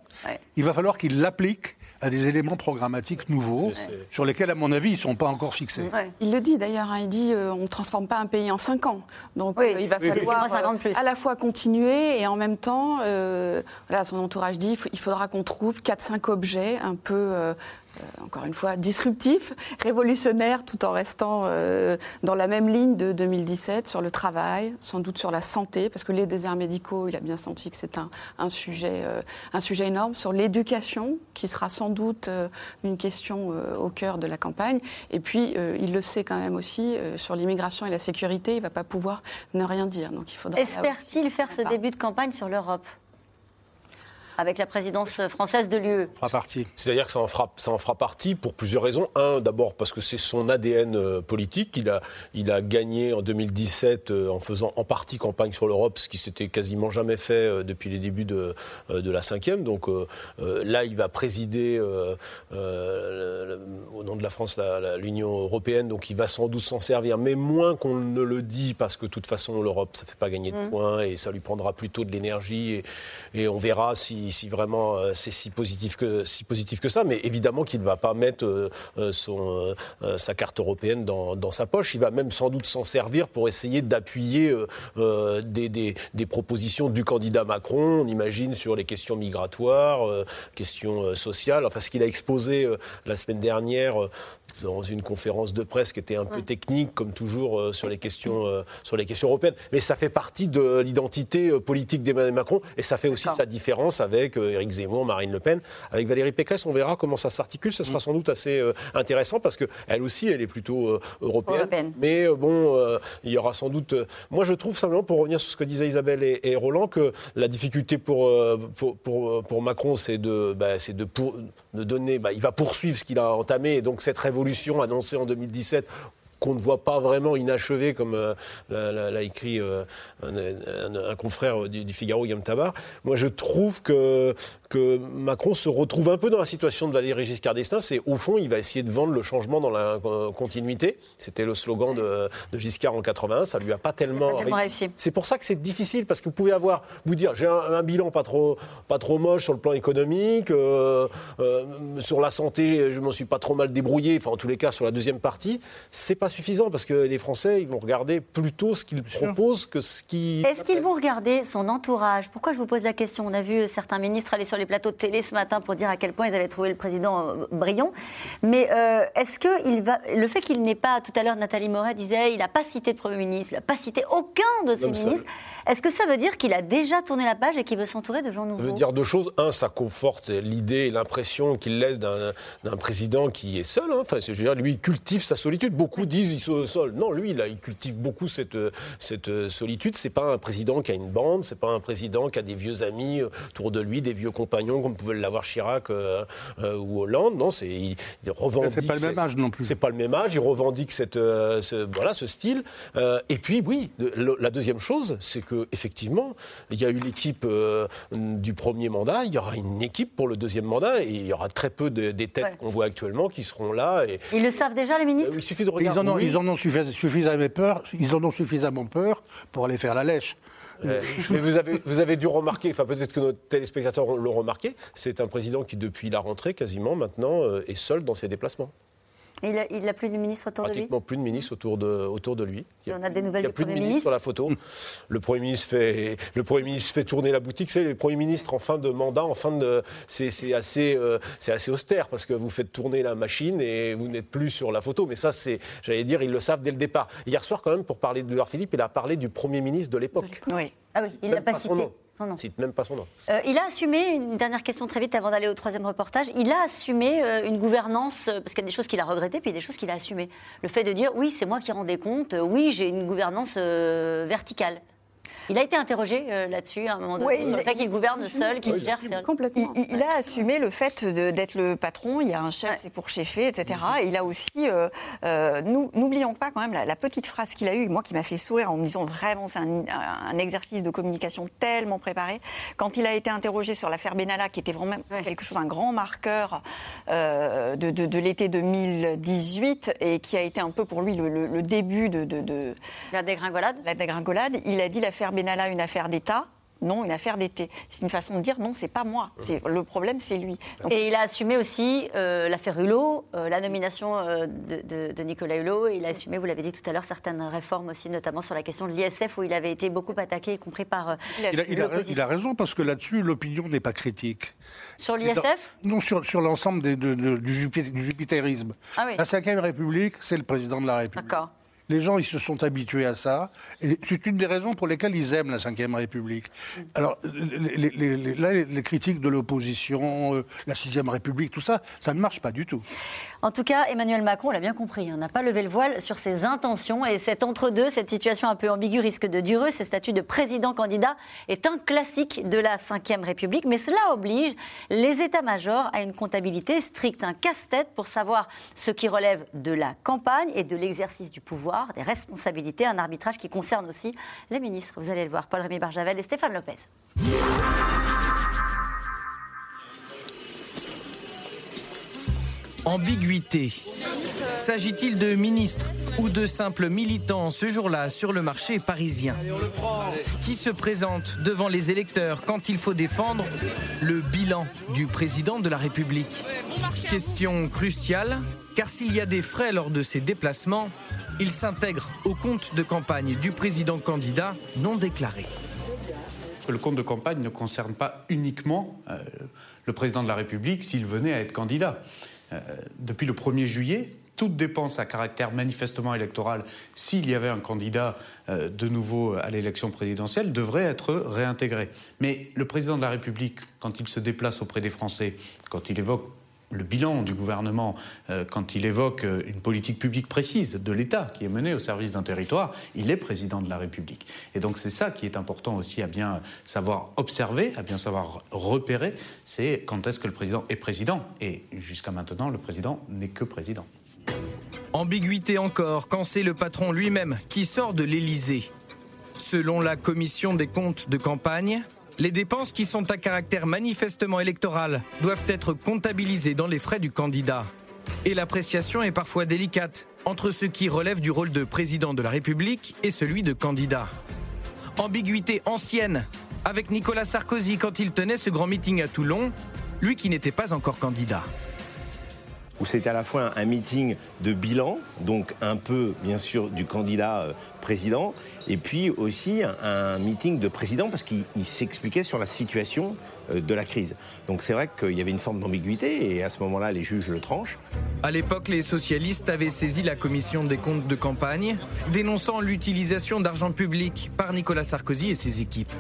il va falloir qu'il l'applique à des éléments programmatiques nouveaux sur lesquels, à mon avis, ils ne sont pas encore fixés. Il le dit d'ailleurs, hein, il dit euh, on ne transforme pas un pays en cinq ans. Donc euh, il va falloir euh, à la fois continuer et en même temps, voilà, son entourage dit il faudra qu'on trouve 4-5 objets un peu euh, encore une fois, disruptif, révolutionnaire, tout en restant euh, dans la même ligne de 2017 sur le travail, sans doute sur la santé, parce que les déserts médicaux, il a bien senti que c'est un, un, sujet, euh, un sujet énorme, sur l'éducation, qui sera sans doute une question au cœur de la campagne, et puis il le sait quand même aussi, sur l'immigration et la sécurité, il ne va pas pouvoir ne rien dire. Donc il faudra. Espère-t-il faire ce début de campagne sur l'Europe? Avec la présidence française de l'UE. C'est-à-dire que ça en, fera, ça en fera partie pour plusieurs raisons. Un, d'abord parce que c'est son ADN euh, politique. Il a, il a gagné en 2017 euh, en faisant en partie campagne sur l'Europe, ce qui s'était quasiment jamais fait euh, depuis les débuts de, de la cinquième. Donc là, il va présider au nom de la France l'Union européenne. Donc il va sans doute s'en servir, mais moins qu'on ne le dit, parce que de toute façon, l'Europe, ça ne fait pas gagner de mmh. points et ça lui prendra plutôt de l'énergie. Et, et, on verra si si, vraiment euh, c'est si positif, que, si positif que ça, mais évidemment qu'il ne va pas mettre euh, euh, son, sa carte européenne dans, dans, sa poche. Il va même sans doute s'en servir pour essayer d'appuyer des, des, des, propositions du candidat Macron, on imagine, sur les questions migratoires, questions sociales. Enfin, ce qu'il a exposé la semaine dernière dans une conférence de presse qui était un peu technique, comme toujours euh, sur, les questions, euh, sur les questions européennes. Mais ça fait partie de l'identité euh, politique d'Emmanuel Macron et ça fait aussi sa différence avec Éric Zemmour, Marine Le Pen. Avec Valérie Pécresse, on verra comment ça s'articule. Ce sera mm. sans doute assez intéressant parce qu'elle aussi, elle est plutôt européenne. Mais bon, il y aura sans doute. moi, je trouve simplement, pour revenir sur ce que disaient Isabelle et, Roland, que la difficulté pour, pour, pour, Macron, c'est de, bah, de, pour, de donner. Bah, il va poursuivre ce qu'il a entamé et donc cette révolution annoncée en 2017 qu'on ne voit pas vraiment inachevé, comme euh, l'a écrit euh, un, confrère du, Figaro, Guillaume Tabar. Moi, je trouve que, que Macron se retrouve un peu dans la situation de Valéry Giscard d'Estaing. C'est au fond, il va essayer de vendre le changement dans la euh, continuité. C'était le slogan de, Giscard en 81. Ça lui a pas tellement, réussi. C'est pour ça que c'est difficile parce que vous pouvez avoir, vous dire, j'ai un, bilan pas trop, pas trop moche sur le plan économique, sur la santé, je m'en suis pas trop mal débrouillé. Enfin, en tous les cas, sur la deuxième partie, c'est pas suffisant parce que les Français, ils vont regarder plutôt ce qu'il propose que ce qui. Est-ce qu'ils vont regarder son entourage? Pourquoi je vous pose la question? On a vu certains ministres aller sur les plateaux de télé ce matin pour dire à quel point ils avaient trouvé le président euh, brillant. Mais euh, est-ce que il va, le fait qu'il n'ait pas, tout à l'heure, Nathalie Moret disait, il n'a pas cité de Premier ministre, il n'a pas cité aucun de ses ministres. Est-ce que ça veut dire qu'il a déjà tourné la page et qu'il veut s'entourer de gens nouveaux Ça veut dire deux choses. Un, ça conforte l'idée et l'impression qu'il laisse d'un président qui est seul. Hein. Enfin, je veux dire, lui, il cultive sa solitude. Beaucoup disent il se sol. Non, lui, là, il cultive beaucoup cette, cette solitude. C'est pas un président qui a une bande, c'est pas un président qui a des vieux amis autour de lui, des vieux compagnons comme pouvait l'avoir Chirac euh, euh, ou Hollande. Non, c'est il, revendique. C'est pas le même âge non plus. C'est pas le même âge. Il revendique cette, euh, ce, voilà, ce style. et puis, oui, la deuxième chose, c'est que effectivement, il y a eu l'équipe du premier mandat. Il y aura une équipe pour le deuxième mandat et il y aura très peu de, des têtes qu'on voit actuellement qui seront là. Et... Ils le savent déjà, les ministres. il suffit de regarder. Ils en ont, ils en ont suffisamment peur. Ils en ont suffisamment peur pour aller faire la lèche. mais vous avez, vous avez dû remarquer, enfin peut-être que nos téléspectateurs l'ont remarqué, c'est un président qui, depuis la rentrée, quasiment maintenant, euh, est seul dans ses déplacements. Il n'a plus de ministre autour de lui Pratiquement plus de ministre autour de, autour de lui. Il y a, on a des nouvelles il y a plus de ministre sur la photo. Le Premier ministre fait, le Premier ministre fait tourner la boutique. C'est le Premier ministre en fin de mandat, en fin de, c'est, assez, euh, c'est assez austère parce que vous faites tourner la machine et vous n'êtes plus sur la photo. Mais ça, c'est, j'allais dire, ils le savent dès le départ. Hier soir, quand même, pour parler de Philippe, il a parlé du Premier ministre de l'époque. Oui. Ah oui, il n'a pas, cité. Son nom. Cite même pas son nom. Euh, il a assumé, une dernière question très vite avant d'aller au troisième reportage, il a assumé euh, une gouvernance, euh, parce qu'il y a des choses qu'il a regrettées, puis des choses qu'il a assumées. Le fait de dire, oui, c'est moi qui rendais compte, oui, j'ai une gouvernance verticale. Il a été interrogé euh, là-dessus à un moment donné, sur le fait qu'il gouverne seul, qu'il gère seul. Complètement. Il, a assumé le fait d'être le patron, il y a un chef, c'est pour chefer, etc. Et il a aussi, euh, euh, n'oublions pas quand même la, petite phrase qu'il a eue, moi qui m'a fait sourire en me disant vraiment c'est un, exercice de communication tellement préparé. Quand il a été interrogé sur l'affaire Benalla, qui était vraiment quelque chose, un grand marqueur de, l'été 2018 et qui a été un peu pour lui le, début de, de, la dégringolade. La dégringolade. Il a dit l'affaire Benalla une affaire d'État? Non, une affaire d'été. C'est une façon de dire non, c'est pas moi. C'est le problème, c'est lui. Et il a assumé aussi euh, l'affaire Hulot, euh, la nomination euh, de, Nicolas Hulot. Et il a assumé, vous l'avez dit tout à l'heure, certaines réformes aussi, notamment sur la question de l'ISF, où il avait été beaucoup attaqué, y compris par. il, a, il, a, raison parce que là-dessus, l'opinion n'est pas critique. Sur l'ISF? Non, sur, sur l'ensemble du, jupitérisme. Ah la Ve République, c'est le président de la République. D'accord. Les gens, ils se sont habitués à ça. C'est une des raisons pour lesquelles ils aiment la Ve République. Alors, les, là, les critiques de l'opposition, euh, la Sixième République, tout ça, ça ne marche pas du tout. En tout cas, Emmanuel Macron l'a bien compris. On hein, n'a pas levé le voile sur ses intentions. Et cet entre-deux, cette situation un peu ambiguë risque de durer. Ce statut de président-candidat est un classique de la Ve République. Mais cela oblige les états-majors à une comptabilité stricte, un casse-tête pour savoir ce qui relève de la campagne et de l'exercice du pouvoir des responsabilités, un arbitrage qui concerne aussi les ministres. Vous allez le voir, Paul-Rémy Barjavel et Stéphane Lopez. Ambiguïté. S'agit-il de ministres ou de simples militants ce jour-là sur le marché parisien Qui se présente devant les électeurs quand il faut défendre le bilan du président de la République Question cruciale, car s'il y a des frais lors de ces déplacements, il s'intègre au compte de campagne du président candidat non déclaré. Le compte de campagne ne concerne pas uniquement euh, le président de la République s'il venait à être candidat. Euh, depuis le 1er juillet, toute dépense à caractère manifestement électoral, s'il y avait un candidat euh, de nouveau à l'élection présidentielle, devrait être réintégrée. Mais le président de la République, quand il se déplace auprès des Français, quand il évoque le bilan du gouvernement euh, quand il évoque euh, une politique publique précise de l'État qui est menée au service d'un territoire, il est président de la République. Et donc c'est ça qui est important aussi à bien savoir observer, à bien savoir repérer, c'est quand est-ce que le président est président. Et jusqu'à maintenant, le président n'est que président. Ambiguïté encore quand c'est le patron lui-même qui sort de l'Élysée. Selon la commission des comptes de campagne, les dépenses qui sont à caractère manifestement électoral doivent être comptabilisées dans les frais du candidat. Et l'appréciation est parfois délicate entre ce qui relève du rôle de président de la République et celui de candidat. Ambiguïté ancienne avec Nicolas Sarkozy quand il tenait ce grand meeting à Toulon, lui qui n'était pas encore candidat où c'était à la fois un, meeting de bilan, donc un peu bien sûr du candidat euh, président, et puis aussi un, meeting de président parce qu'il s'expliquait sur la situation euh, de la crise. Donc c'est vrai qu'il y avait une forme d'ambiguïté et à ce moment-là, les juges le tranchent. À l'époque, les socialistes avaient saisi la commission des comptes de campagne, dénonçant l'utilisation d'argent public par Nicolas Sarkozy et ses équipes.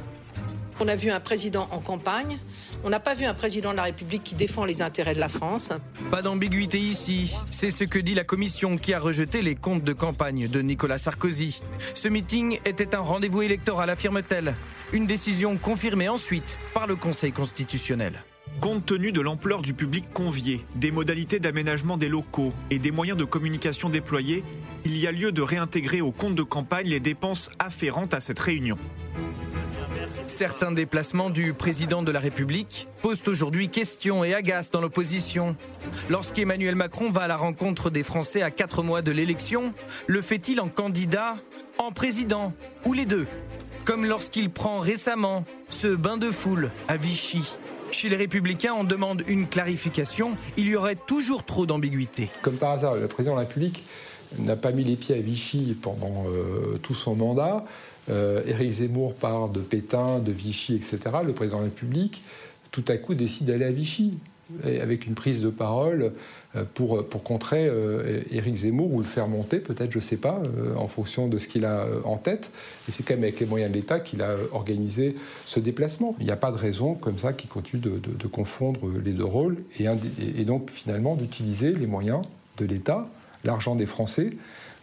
On a vu un président en campagne on n'a pas vu un président de la République qui défend les intérêts de la France. Pas d'ambiguïté ici. C'est ce que dit la commission qui a rejeté les comptes de campagne de Nicolas Sarkozy. Ce meeting était un rendez-vous électoral, affirme-t-elle. Une décision confirmée ensuite par le Conseil constitutionnel. Compte tenu de l'ampleur du public convié, des modalités d'aménagement des locaux et des moyens de communication déployés, il y a lieu de réintégrer au compte de campagne les dépenses afférentes à cette réunion. Certains déplacements du président de la République posent aujourd'hui question et agacent dans l'opposition. Lorsqu'Emmanuel Macron va à la rencontre des Français à quatre mois de l'élection, le fait-il en candidat, en président ou les deux? Comme lorsqu'il prend récemment ce bain de foule à Vichy. Chez les Républicains, on demande une clarification. Il y aurait toujours trop d'ambiguïté. Comme par hasard, le président de la République n'a pas mis les pieds à Vichy pendant euh, tout son mandat. Euh, Éric Zemmour parle de Pétain, de Vichy, etc. Le président de la République, tout à coup, décide d'aller à Vichy, avec une prise de parole euh, pour, pour contrer euh, Éric Zemmour ou le faire monter, peut-être, je ne sais pas, en fonction de ce qu'il a en tête. Et c'est quand même avec les moyens de l'État qu'il a organisé ce déplacement. Il n'y a pas de raison comme ça qui continue de, confondre les deux rôles et donc finalement d'utiliser les moyens de l'État, l'argent des Français,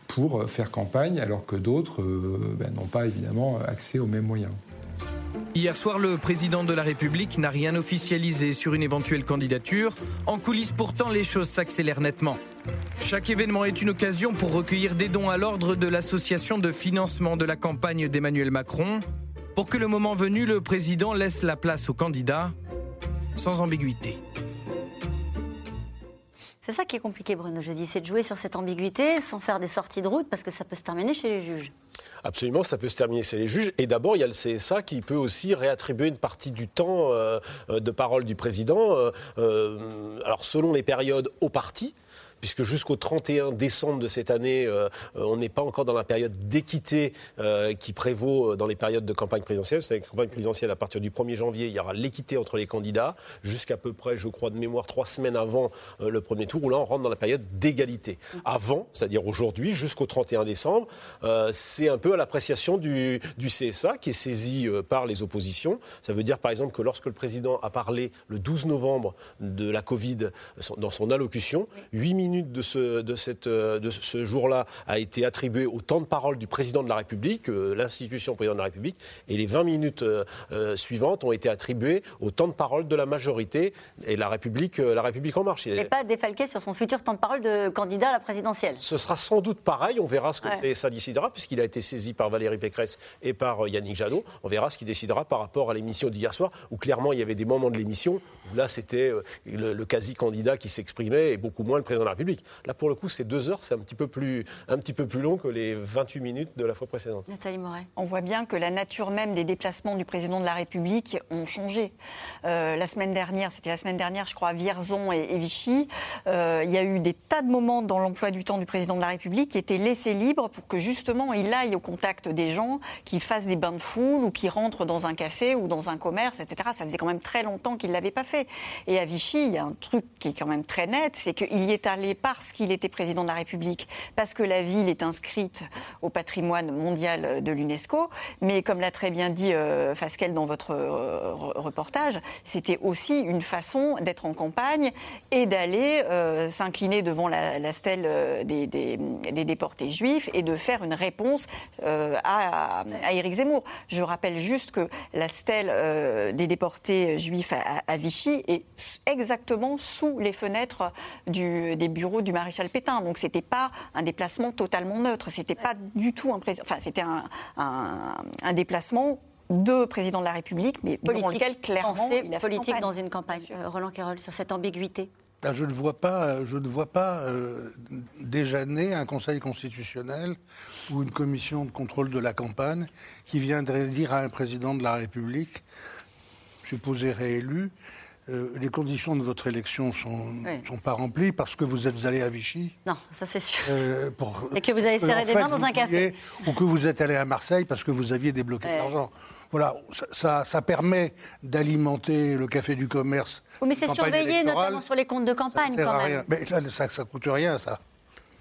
pour euh, faire campagne, alors que d'autres euh, ben, n'ont pas évidemment accès aux mêmes moyens. Hier soir, le président de la République n'a rien officialisé sur une éventuelle candidature. En coulisses, pourtant, les choses s'accélèrent nettement. Chaque événement est une occasion pour recueillir des dons à l'ordre de l'association de financement de la campagne d'Emmanuel Macron, pour que le moment venu, le président laisse la place aux candidats sans ambiguïté. C'est ça qui est compliqué, Bruno, je dis, c'est de jouer sur cette ambiguïté sans faire des sorties de route parce que ça peut se terminer chez les juges. Absolument, ça peut se terminer chez les juges. Et d'abord, il y a le CSA qui peut aussi réattribuer une partie du temps euh, de parole du président, euh, euh, alors selon les périodes au parti puisque jusqu'au 31 décembre de cette année, euh, euh, on n'est pas encore dans la période d'équité euh, qui prévaut dans les périodes de campagne présidentielle. C'est une campagne présidentielle à partir du 1er janvier, il y aura l'équité entre les candidats, jusqu'à peu près, je crois, de mémoire, trois semaines avant le premier tour, où là, on rentre dans la période d'égalité. Avant, c'est-à-dire aujourd'hui, jusqu'au 31 décembre, c'est un peu à l'appréciation du, du, CSA qui est saisi par les oppositions. Ça veut dire, par exemple, que lorsque le président a parlé le 12 novembre de la Covid dans son allocution, 8 minutes de ce, de cette, euh, de ce jour-là a été attribué au temps de parole du président de la République, euh, l'institution président de la République, et les 20 minutes euh, suivantes ont été attribuées au temps de parole de la majorité et la République, la République en marche. Il n'est pas défalqué sur son futur temps de parole de candidat à la présidentielle. Ce sera sans doute pareil. On verra ce que ça décidera, puisqu'il a été saisi par Valérie Pécresse et par Yannick Jadot. On verra ce qu'il décidera par rapport à l'émission d'hier soir, où clairement il y avait des moments de l'émission où là c'était le, le quasi-candidat qui s'exprimait et beaucoup moins le président de la République. Là, pour le coup, c'est deux heures, c'est un petit peu plus, un petit peu plus long que les 28 minutes de la fois précédente. Nathalie Moret. On voit bien que la nature même des déplacements du président de la République ont changé. Euh, la semaine dernière, c'était la semaine dernière, je crois, à Vierzon et, Vichy, euh, il y a eu des tas de moments dans l'emploi du temps du président de la République qui étaient laissés libres pour que justement il aille au contact des gens, qu'il fasse des bains de foule ou qu'il rentre dans un café ou dans un commerce, etc. Ça faisait quand même très longtemps qu'il ne l'avait pas fait. Et à Vichy, il y a un truc qui est quand même très net, c'est qu'il y est allé parce qu'il était président de la République, parce que la ville est inscrite au patrimoine mondial de l'UNESCO. Mais comme l'a très bien dit euh, Fasquelle dans votre euh, reportage, c'était aussi une façon d'être en campagne et d'aller euh, s'incliner devant la, stèle des, déportés juifs et de faire une réponse à, à, Éric Zemmour. Je rappelle juste que la stèle des déportés juifs à, Vichy est exactement sous les fenêtres du, des bureau du maréchal Pétain. Donc c'était pas un déplacement totalement neutre. C'était pas du tout un enfin c'était un, un, déplacement de président de la République, mais politique, lequel clairement il a politique dans une campagne. Euh, Roland Carroll sur cette ambiguïté. Ah, je ne vois pas, je ne vois pas euh, déjà né un Conseil constitutionnel ou une commission de contrôle de la campagne qui viendrait dire à un président de la République, supposé réélu, euh, les conditions de votre élection ne sont, sont, pas remplies parce que vous êtes allé à Vichy. Non, ça c'est sûr. Euh, et que vous avez serré des mains dans un café. Ou que vous êtes allé à Marseille parce que vous aviez débloqué de l'argent. Voilà, ça, ça, permet d'alimenter le café du commerce. Oui, mais c'est surveillé notamment sur les comptes de campagne quand même. Rien. Mais ça, ça, ça coûte rien, ça.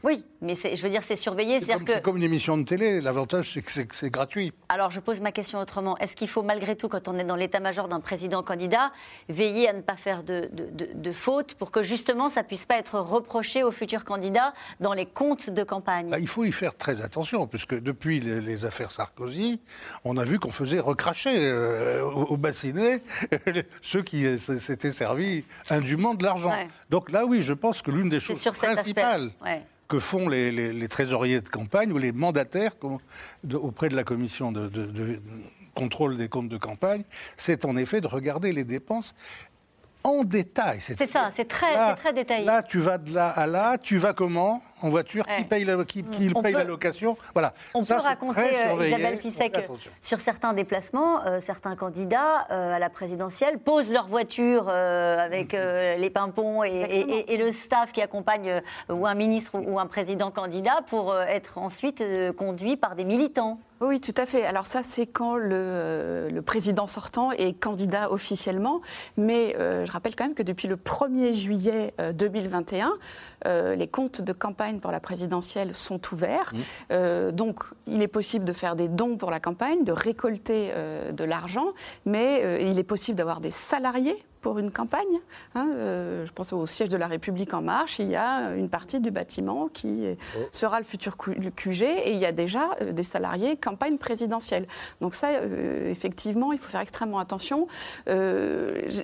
Oui, mais je veux dire, c'est surveillé. C'est comme, comme, une émission de télé. L'avantage, c'est que c'est gratuit. Alors, je pose ma question autrement. Est-ce qu'il faut, malgré tout, quand on est dans l'état-major d'un président candidat, veiller à ne pas faire de, de, fautes pour que, justement, ça puisse pas être reproché aux futurs candidats dans les comptes de campagne? Bah, Il faut y faire très attention, puisque depuis les, affaires Sarkozy, on a vu qu'on faisait recracher euh, au, bassinet ceux qui s'étaient servis indûment de l'argent. Donc là, oui, je pense que l'une des choses principales que font les, trésoriers de campagne ou les mandataires auprès de la commission de, contrôle des comptes de campagne, c'est en effet de regarder les dépenses en détail. C'est ça, c'est très, très détaillé. Là, tu vas de là à là, tu vas comment en voiture, qui paye la, qui, paye la location. Voilà. On peut raconter, euh, Isabelle Fissek, sur certains déplacements, euh, certains candidats euh, à la présidentielle posent leur voiture avec les pimpons et, et, le staff qui accompagne ou un ministre ou un président candidat pour être ensuite conduit par des militants. Oui, tout à fait. Alors ça, c'est quand le, le, président sortant est candidat officiellement. Mais je rappelle quand même que depuis le 1er juillet 2021, les comptes de campagne pour la présidentielle sont ouverts. Mmh. Euh, donc, il est possible de faire des dons pour la campagne, de récolter euh, de l'argent, mais euh, il est possible d'avoir des salariés pour une campagne. Hein, euh, je pense au siège de la République en marche, il y a une partie du bâtiment qui oh. sera le futur QG et il y a déjà euh, des salariés campagne présidentielle. Donc ça, euh, effectivement, il faut faire extrêmement attention.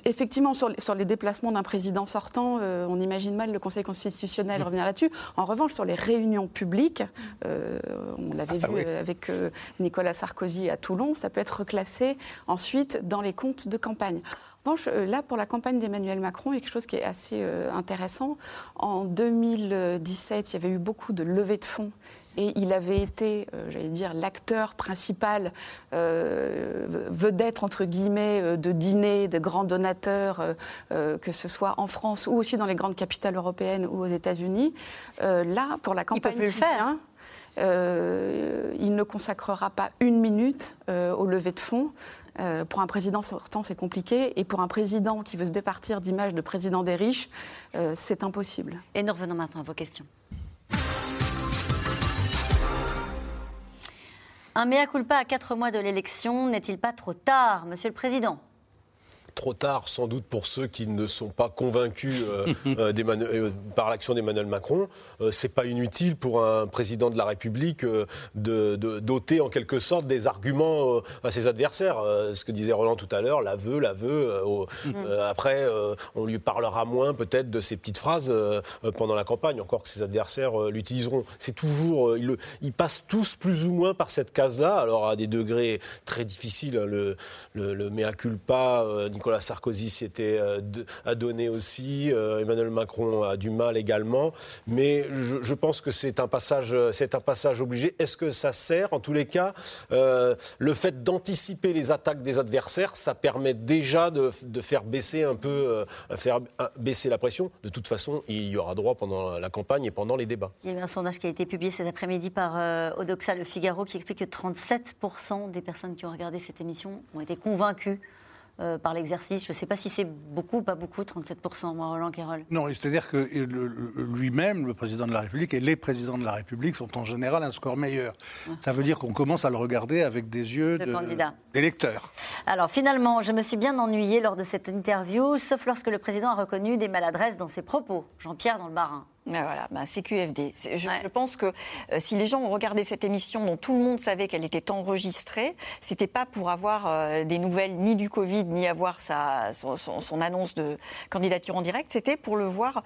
effectivement, sur, sur, les déplacements d'un président sortant, on imagine mal le Conseil constitutionnel revenir là-dessus. En revanche, sur les réunions publiques, on l'avait ah, vu avec Nicolas Sarkozy à Toulon, ça peut être reclassé ensuite dans les comptes de campagne. Euh, là, pour la campagne d'Emmanuel Macron, il y a quelque chose qui est assez euh, intéressant. En 2017, il y avait eu beaucoup de levées de fonds et il avait été, euh, j'allais dire, l'acteur principal, vedette entre guillemets, de dîners de grands donateurs, que ce soit en France ou aussi dans les grandes capitales européennes ou aux États-Unis. là, pour la campagne, il peut plus le faire. il ne consacrera pas une minute au lever de fonds. Euh, pour un président sortant, c'est compliqué. Et pour un président qui veut se départir d'image de président des riches, euh, c'est impossible. Et nous revenons maintenant à vos questions. Un mea culpa à quatre mois de l'élection, n'est-il pas trop tard, Monsieur le Président? Trop tard sans doute pour ceux qui ne sont pas convaincus euh, euh, euh, par l'action d'Emmanuel Macron. c'est pas inutile pour un président de la République de, doter en quelque sorte des arguments à ses adversaires. ce que disait Roland tout à l'heure, l'aveu, l'aveu. Mm. après, on lui parlera moins peut-être de ces petites phrases pendant la campagne, encore que ses adversaires l'utiliseront. C'est toujours, ils, ils, passent tous plus ou moins par cette case-là, alors à des degrés très difficiles. Hein, le, le, le mea culpa, Nicolas Sarkozy s'était euh, a donné aussi, euh, Emmanuel Macron a du mal également, mais je, pense que c'est un passage, un passage obligé. Est-ce que ça sert En tous les cas, euh, le fait d'anticiper les attaques des adversaires, ça permet déjà de, faire baisser un peu, faire baisser la pression. De toute façon, il y aura droit pendant la campagne et pendant les débats. Il y a eu un sondage qui a été publié cet après-midi par Odoxa Le Figaro qui explique que 37% des personnes qui ont regardé cette émission ont été convaincues euh, par l'exercice. Je ne sais pas si c'est beaucoup ou pas beaucoup, 37%, moi, Roland Quérol. Non, c'est-à-dire que lui-même, le président de la République, et les présidents de la République sont en général un score meilleur. Ça veut dire qu'on commence à le regarder avec des yeux d'électeurs. Alors finalement, je me suis bien ennuyé lors de cette interview, sauf lorsque le président a reconnu des maladresses dans ses propos. Jean-Pierre dans le Barin. Ah, voilà, ben, CQFD. Je, je, pense que euh, si les gens ont regardé cette émission dont tout le monde savait qu'elle était enregistrée, c'était pas pour avoir euh, des nouvelles ni du Covid, ni avoir sa, son, son, annonce de candidature en direct, c'était pour le voir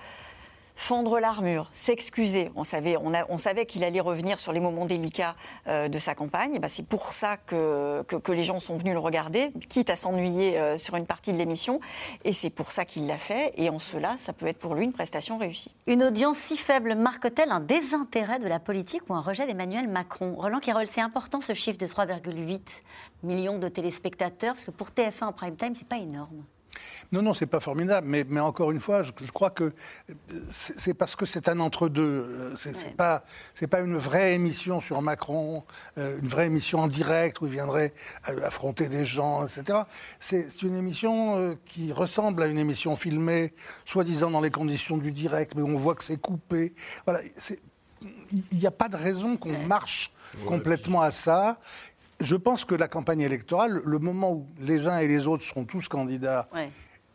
fendre l'armure, s'excuser. On savait, qu'il allait revenir sur les moments délicats euh, de sa campagne. Bah, c'est pour ça que, que, les gens sont venus le regarder, quitte à s'ennuyer euh, sur une partie de l'émission. Et c'est pour ça qu'il l'a fait. Et en cela, ça peut être pour lui une prestation réussie. Une audience si faible marque-t-elle un désintérêt de la politique ou un rejet d'Emmanuel Macron? Roland Quirol, c'est important ce chiffre de 3,8 millions de téléspectateurs, parce que pour TF1 en prime time, c'est pas énorme. Non, non, c'est pas formidable, mais, mais, encore une fois, je, crois que c'est parce que c'est un entre-deux. C'est pas, pas une vraie émission sur Macron, euh, une vraie émission en direct où il viendrait euh, affronter des gens, etc. C'est une émission euh, qui ressemble à une émission filmée, soi-disant dans les conditions du direct, mais on voit que c'est coupé. Voilà, il n'y a pas de raison qu'on marche complètement à ça je pense que la campagne électorale, le moment où les uns et les autres seront tous candidats,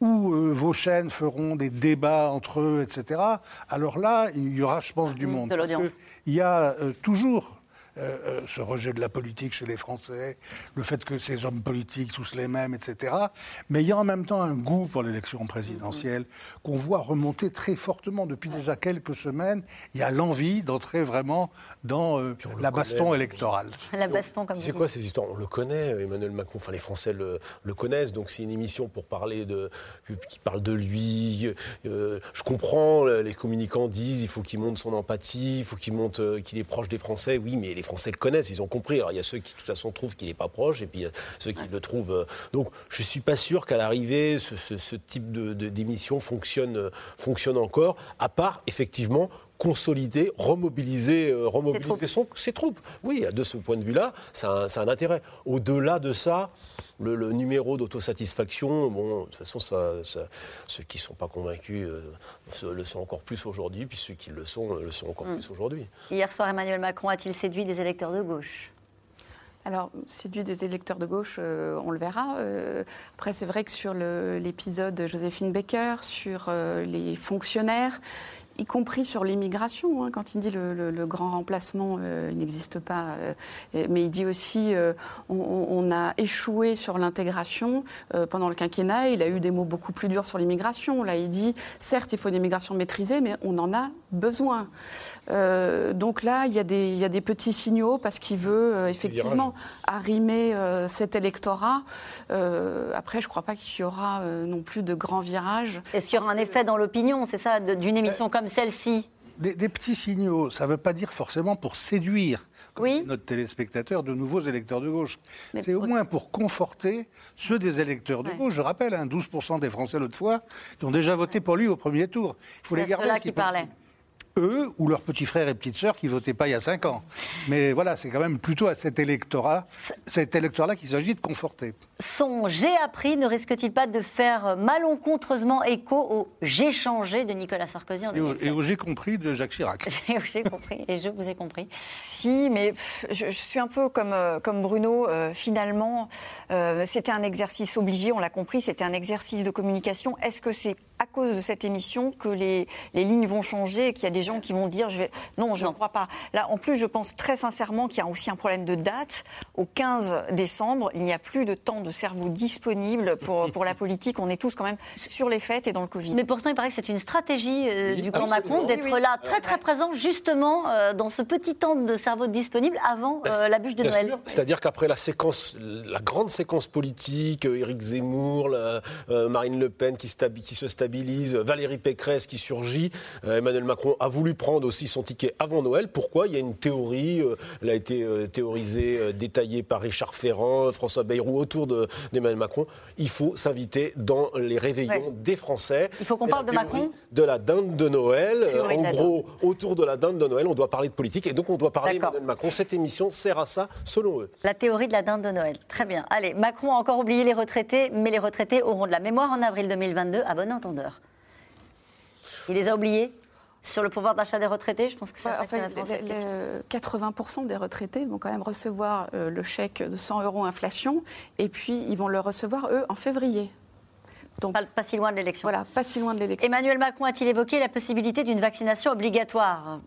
où euh, vos chaînes feront des débats entre eux, etc., alors là, il y aura, je pense, du monde. il y a euh, toujours euh, euh, ce rejet de la politique chez les Français, le fait que ces hommes politiques, tous les mêmes, etc. Mais il y a en même temps un goût pour l'élection présidentielle qu'on voit remonter très fortement depuis déjà quelques semaines. Il y a l'envie d'entrer vraiment dans euh, la baston électorale. La baston, comme C'est quoi ces histoires? On le connaît, Emmanuel Macron, enfin les Français le, connaissent, donc c'est une émission pour parler de. qui parle de lui. je comprends, les communicants disent il faut qu'il montre son empathie, il faut qu'il montre qu'il est proche des Français. Oui, mais les Français le connaissent, ils ont compris. Alors il y a ceux qui de toute façon trouvent qu'il n'est pas proche, et puis il y a ceux qui le trouvent. Euh, donc je ne suis pas sûr qu'à l'arrivée, ce, type d'émission de, fonctionne, euh, fonctionne encore, à part effectivement consolider, remobiliser, euh, remobiliser ses troupes. Oui, de ce point de vue-là, ça, a un intérêt. Au-delà de ça, le, numéro d'autosatisfaction, bon, de toute façon, ça, ceux qui ne sont pas convaincus euh, le sont encore plus aujourd'hui, puis ceux qui le sont le sont encore mm. plus aujourd'hui. Hier soir, Emmanuel Macron a-t-il séduit des électeurs de gauche? Alors, séduit des électeurs de gauche, euh, on le verra. après, c'est vrai que sur l'épisode Joséphine Baker, sur les fonctionnaires, y compris sur l'immigration. Hein, quand il dit le, le, grand remplacement, euh, n'existe pas. Euh, mais il dit aussi euh, on, on, a échoué sur l'intégration pendant le quinquennat. Il a eu des mots beaucoup plus durs sur l'immigration. Là, il dit certes, il faut une immigration maîtrisée, mais on en a besoin. donc là, il y, a des, il y, a des, petits signaux parce qu'il veut effectivement arrimer cet électorat. après, je ne crois pas qu'il y aura non plus de grands virages. Est-ce qu'il y aura un effet dans l'opinion, c'est ça, d'une émission comme celle-ci? des, petits signaux, ça ne veut pas dire forcément pour séduire notre téléspectateur de nouveaux électeurs de gauche. C'est au moins pour conforter ceux des électeurs de gauche. Je rappelle, 12% hein, des Français l'autre fois qui ont déjà voté pour lui au premier tour. Il faut les garder. Ceux-là qui parlaient eux ou leurs petits frères et petites sœurs qui votaient pas il y a cinq ans. Mais voilà, c'est quand même plutôt à cet électorat, cet électorat-là qu'il s'agit de conforter. Son j'ai appris ne risque-t-il pas de faire malencontreusement écho au j'ai changé de Nicolas Sarkozy en 2007 Et au, j'ai compris de Jacques Chirac. j'ai compris, et je vous ai compris. Si, mais je, suis un peu comme, euh, comme Bruno. Euh, finalement, euh, c'était un exercice obligé, on l'a compris, c'était un exercice de communication. Est-ce que c'est à cause de cette émission que les, les lignes vont changer et qu'il y a des gens qui vont dire je vais... non, je ne crois pas. Là, en plus, je pense très sincèrement qu'il y a aussi un problème de date. Au 15 décembre, il n'y a plus de temps de cerveau disponible pour, pour la politique. On est tous quand même sur les fêtes et dans le Covid. Mais pourtant, il paraît que c'est une stratégie euh, du camp Macron d'être là très très présent justement euh, dans ce petit temps de cerveau disponible avant euh, la bûche de Noël. C'est-à-dire qu'après la séquence, la grande séquence politique, Éric Zemmour, Marine Le Pen qui, qui se stabilise, Valérie Pécresse qui surgit. Euh, Emmanuel Macron a voulu prendre aussi son ticket avant Noël. Pourquoi? Il y a une théorie, euh, elle a été euh, théorisée, détaillée par Richard Ferrand, François Bayrou autour d'Emmanuel Macron. Il faut s'inviter dans les réveillons des Français. Il faut qu'on parle de Macron? De la dinde de Noël. en gros, autour de la dinde de Noël, on doit parler de politique et donc on doit parler d'Emmanuel Macron. Cette émission sert à ça, selon eux. La théorie de la dinde de Noël. Très bien. Allez, Macron a encore oublié les retraités, mais les retraités auront de la mémoire en avril 2022, à bon entendeur. Il les a oubliés? Sur le pouvoir d'achat des retraités, je pense que ça, ça fait 80% des retraités vont quand même recevoir euh, le chèque de 100 euros inflation, et puis ils vont le recevoir, eux, en février. Donc, pas, pas si loin de l'élection. Voilà, pas si loin de l'élection. Emmanuel Macron a-t-il évoqué la possibilité d'une vaccination obligatoire?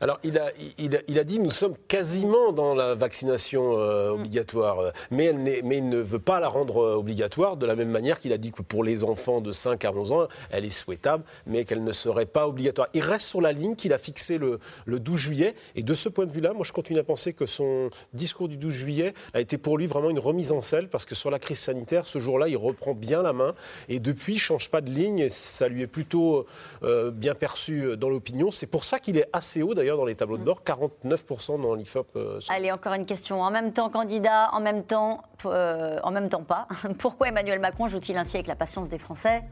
Alors, il a, il, a, dit nous sommes quasiment dans la vaccination euh, obligatoire, mais, elle mais il ne veut pas la rendre euh, obligatoire de la même manière qu'il a dit que pour les enfants de 5 à 11 ans, elle est souhaitable, mais qu'elle ne serait pas obligatoire. Il reste sur la ligne qu'il a fixée le, le 12 juillet, et de ce point de vue-là, moi je continue à penser que son discours du 12 juillet a été pour lui vraiment une remise en selle, parce que sur la crise sanitaire, ce jour-là, il reprend bien la main, et depuis, il ne change pas de ligne, et ça lui est plutôt euh, bien perçu dans l'opinion. C'est pour ça qu'il est assez haut d'ailleurs dans les tableaux de bord, 49% dans l'IFOP. Euh, Allez, encore une question. En même temps, candidat, en même temps, euh, en même temps pas. Pourquoi Emmanuel Macron joue-t-il ainsi avec la patience des Français?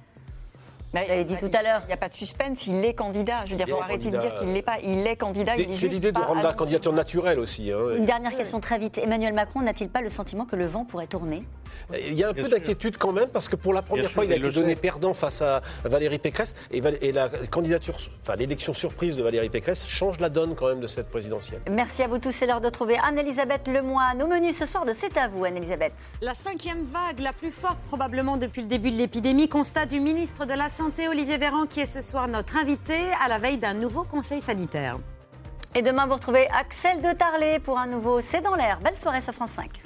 Vous l'avez dit tout à l'heure. Il n'y a pas de suspense, il est candidat. Je veux dire, il faut arrêter de dire qu'il ne l'est pas. Il est candidat. C'est l'idée de rendre la candidature naturelle aussi. Hein. Une dernière question très vite. Emmanuel Macron n'a-t-il pas le sentiment que le vent pourrait tourner? Il y a un peu d'inquiétude quand même, parce que pour la première fois, il a été donné perdant face à Valérie Pécresse. Et, la candidature, enfin l'élection surprise de Valérie Pécresse change la donne quand même de cette présidentielle. Merci à vous tous. C'est l'heure de trouver Anne-Elisabeth Lemoine. Au menu ce soir de C'est à vous, Anne-Elisabeth. La cinquième vague, la plus forte probablement depuis le début de l'épidémie, constat du ministre de la Santé, Olivier Véran qui est ce soir notre invité à la veille d'un nouveau conseil sanitaire. Et demain, vous retrouvez Axel de Tarlet pour un nouveau C'est dans l'air. Belle soirée sur France 5.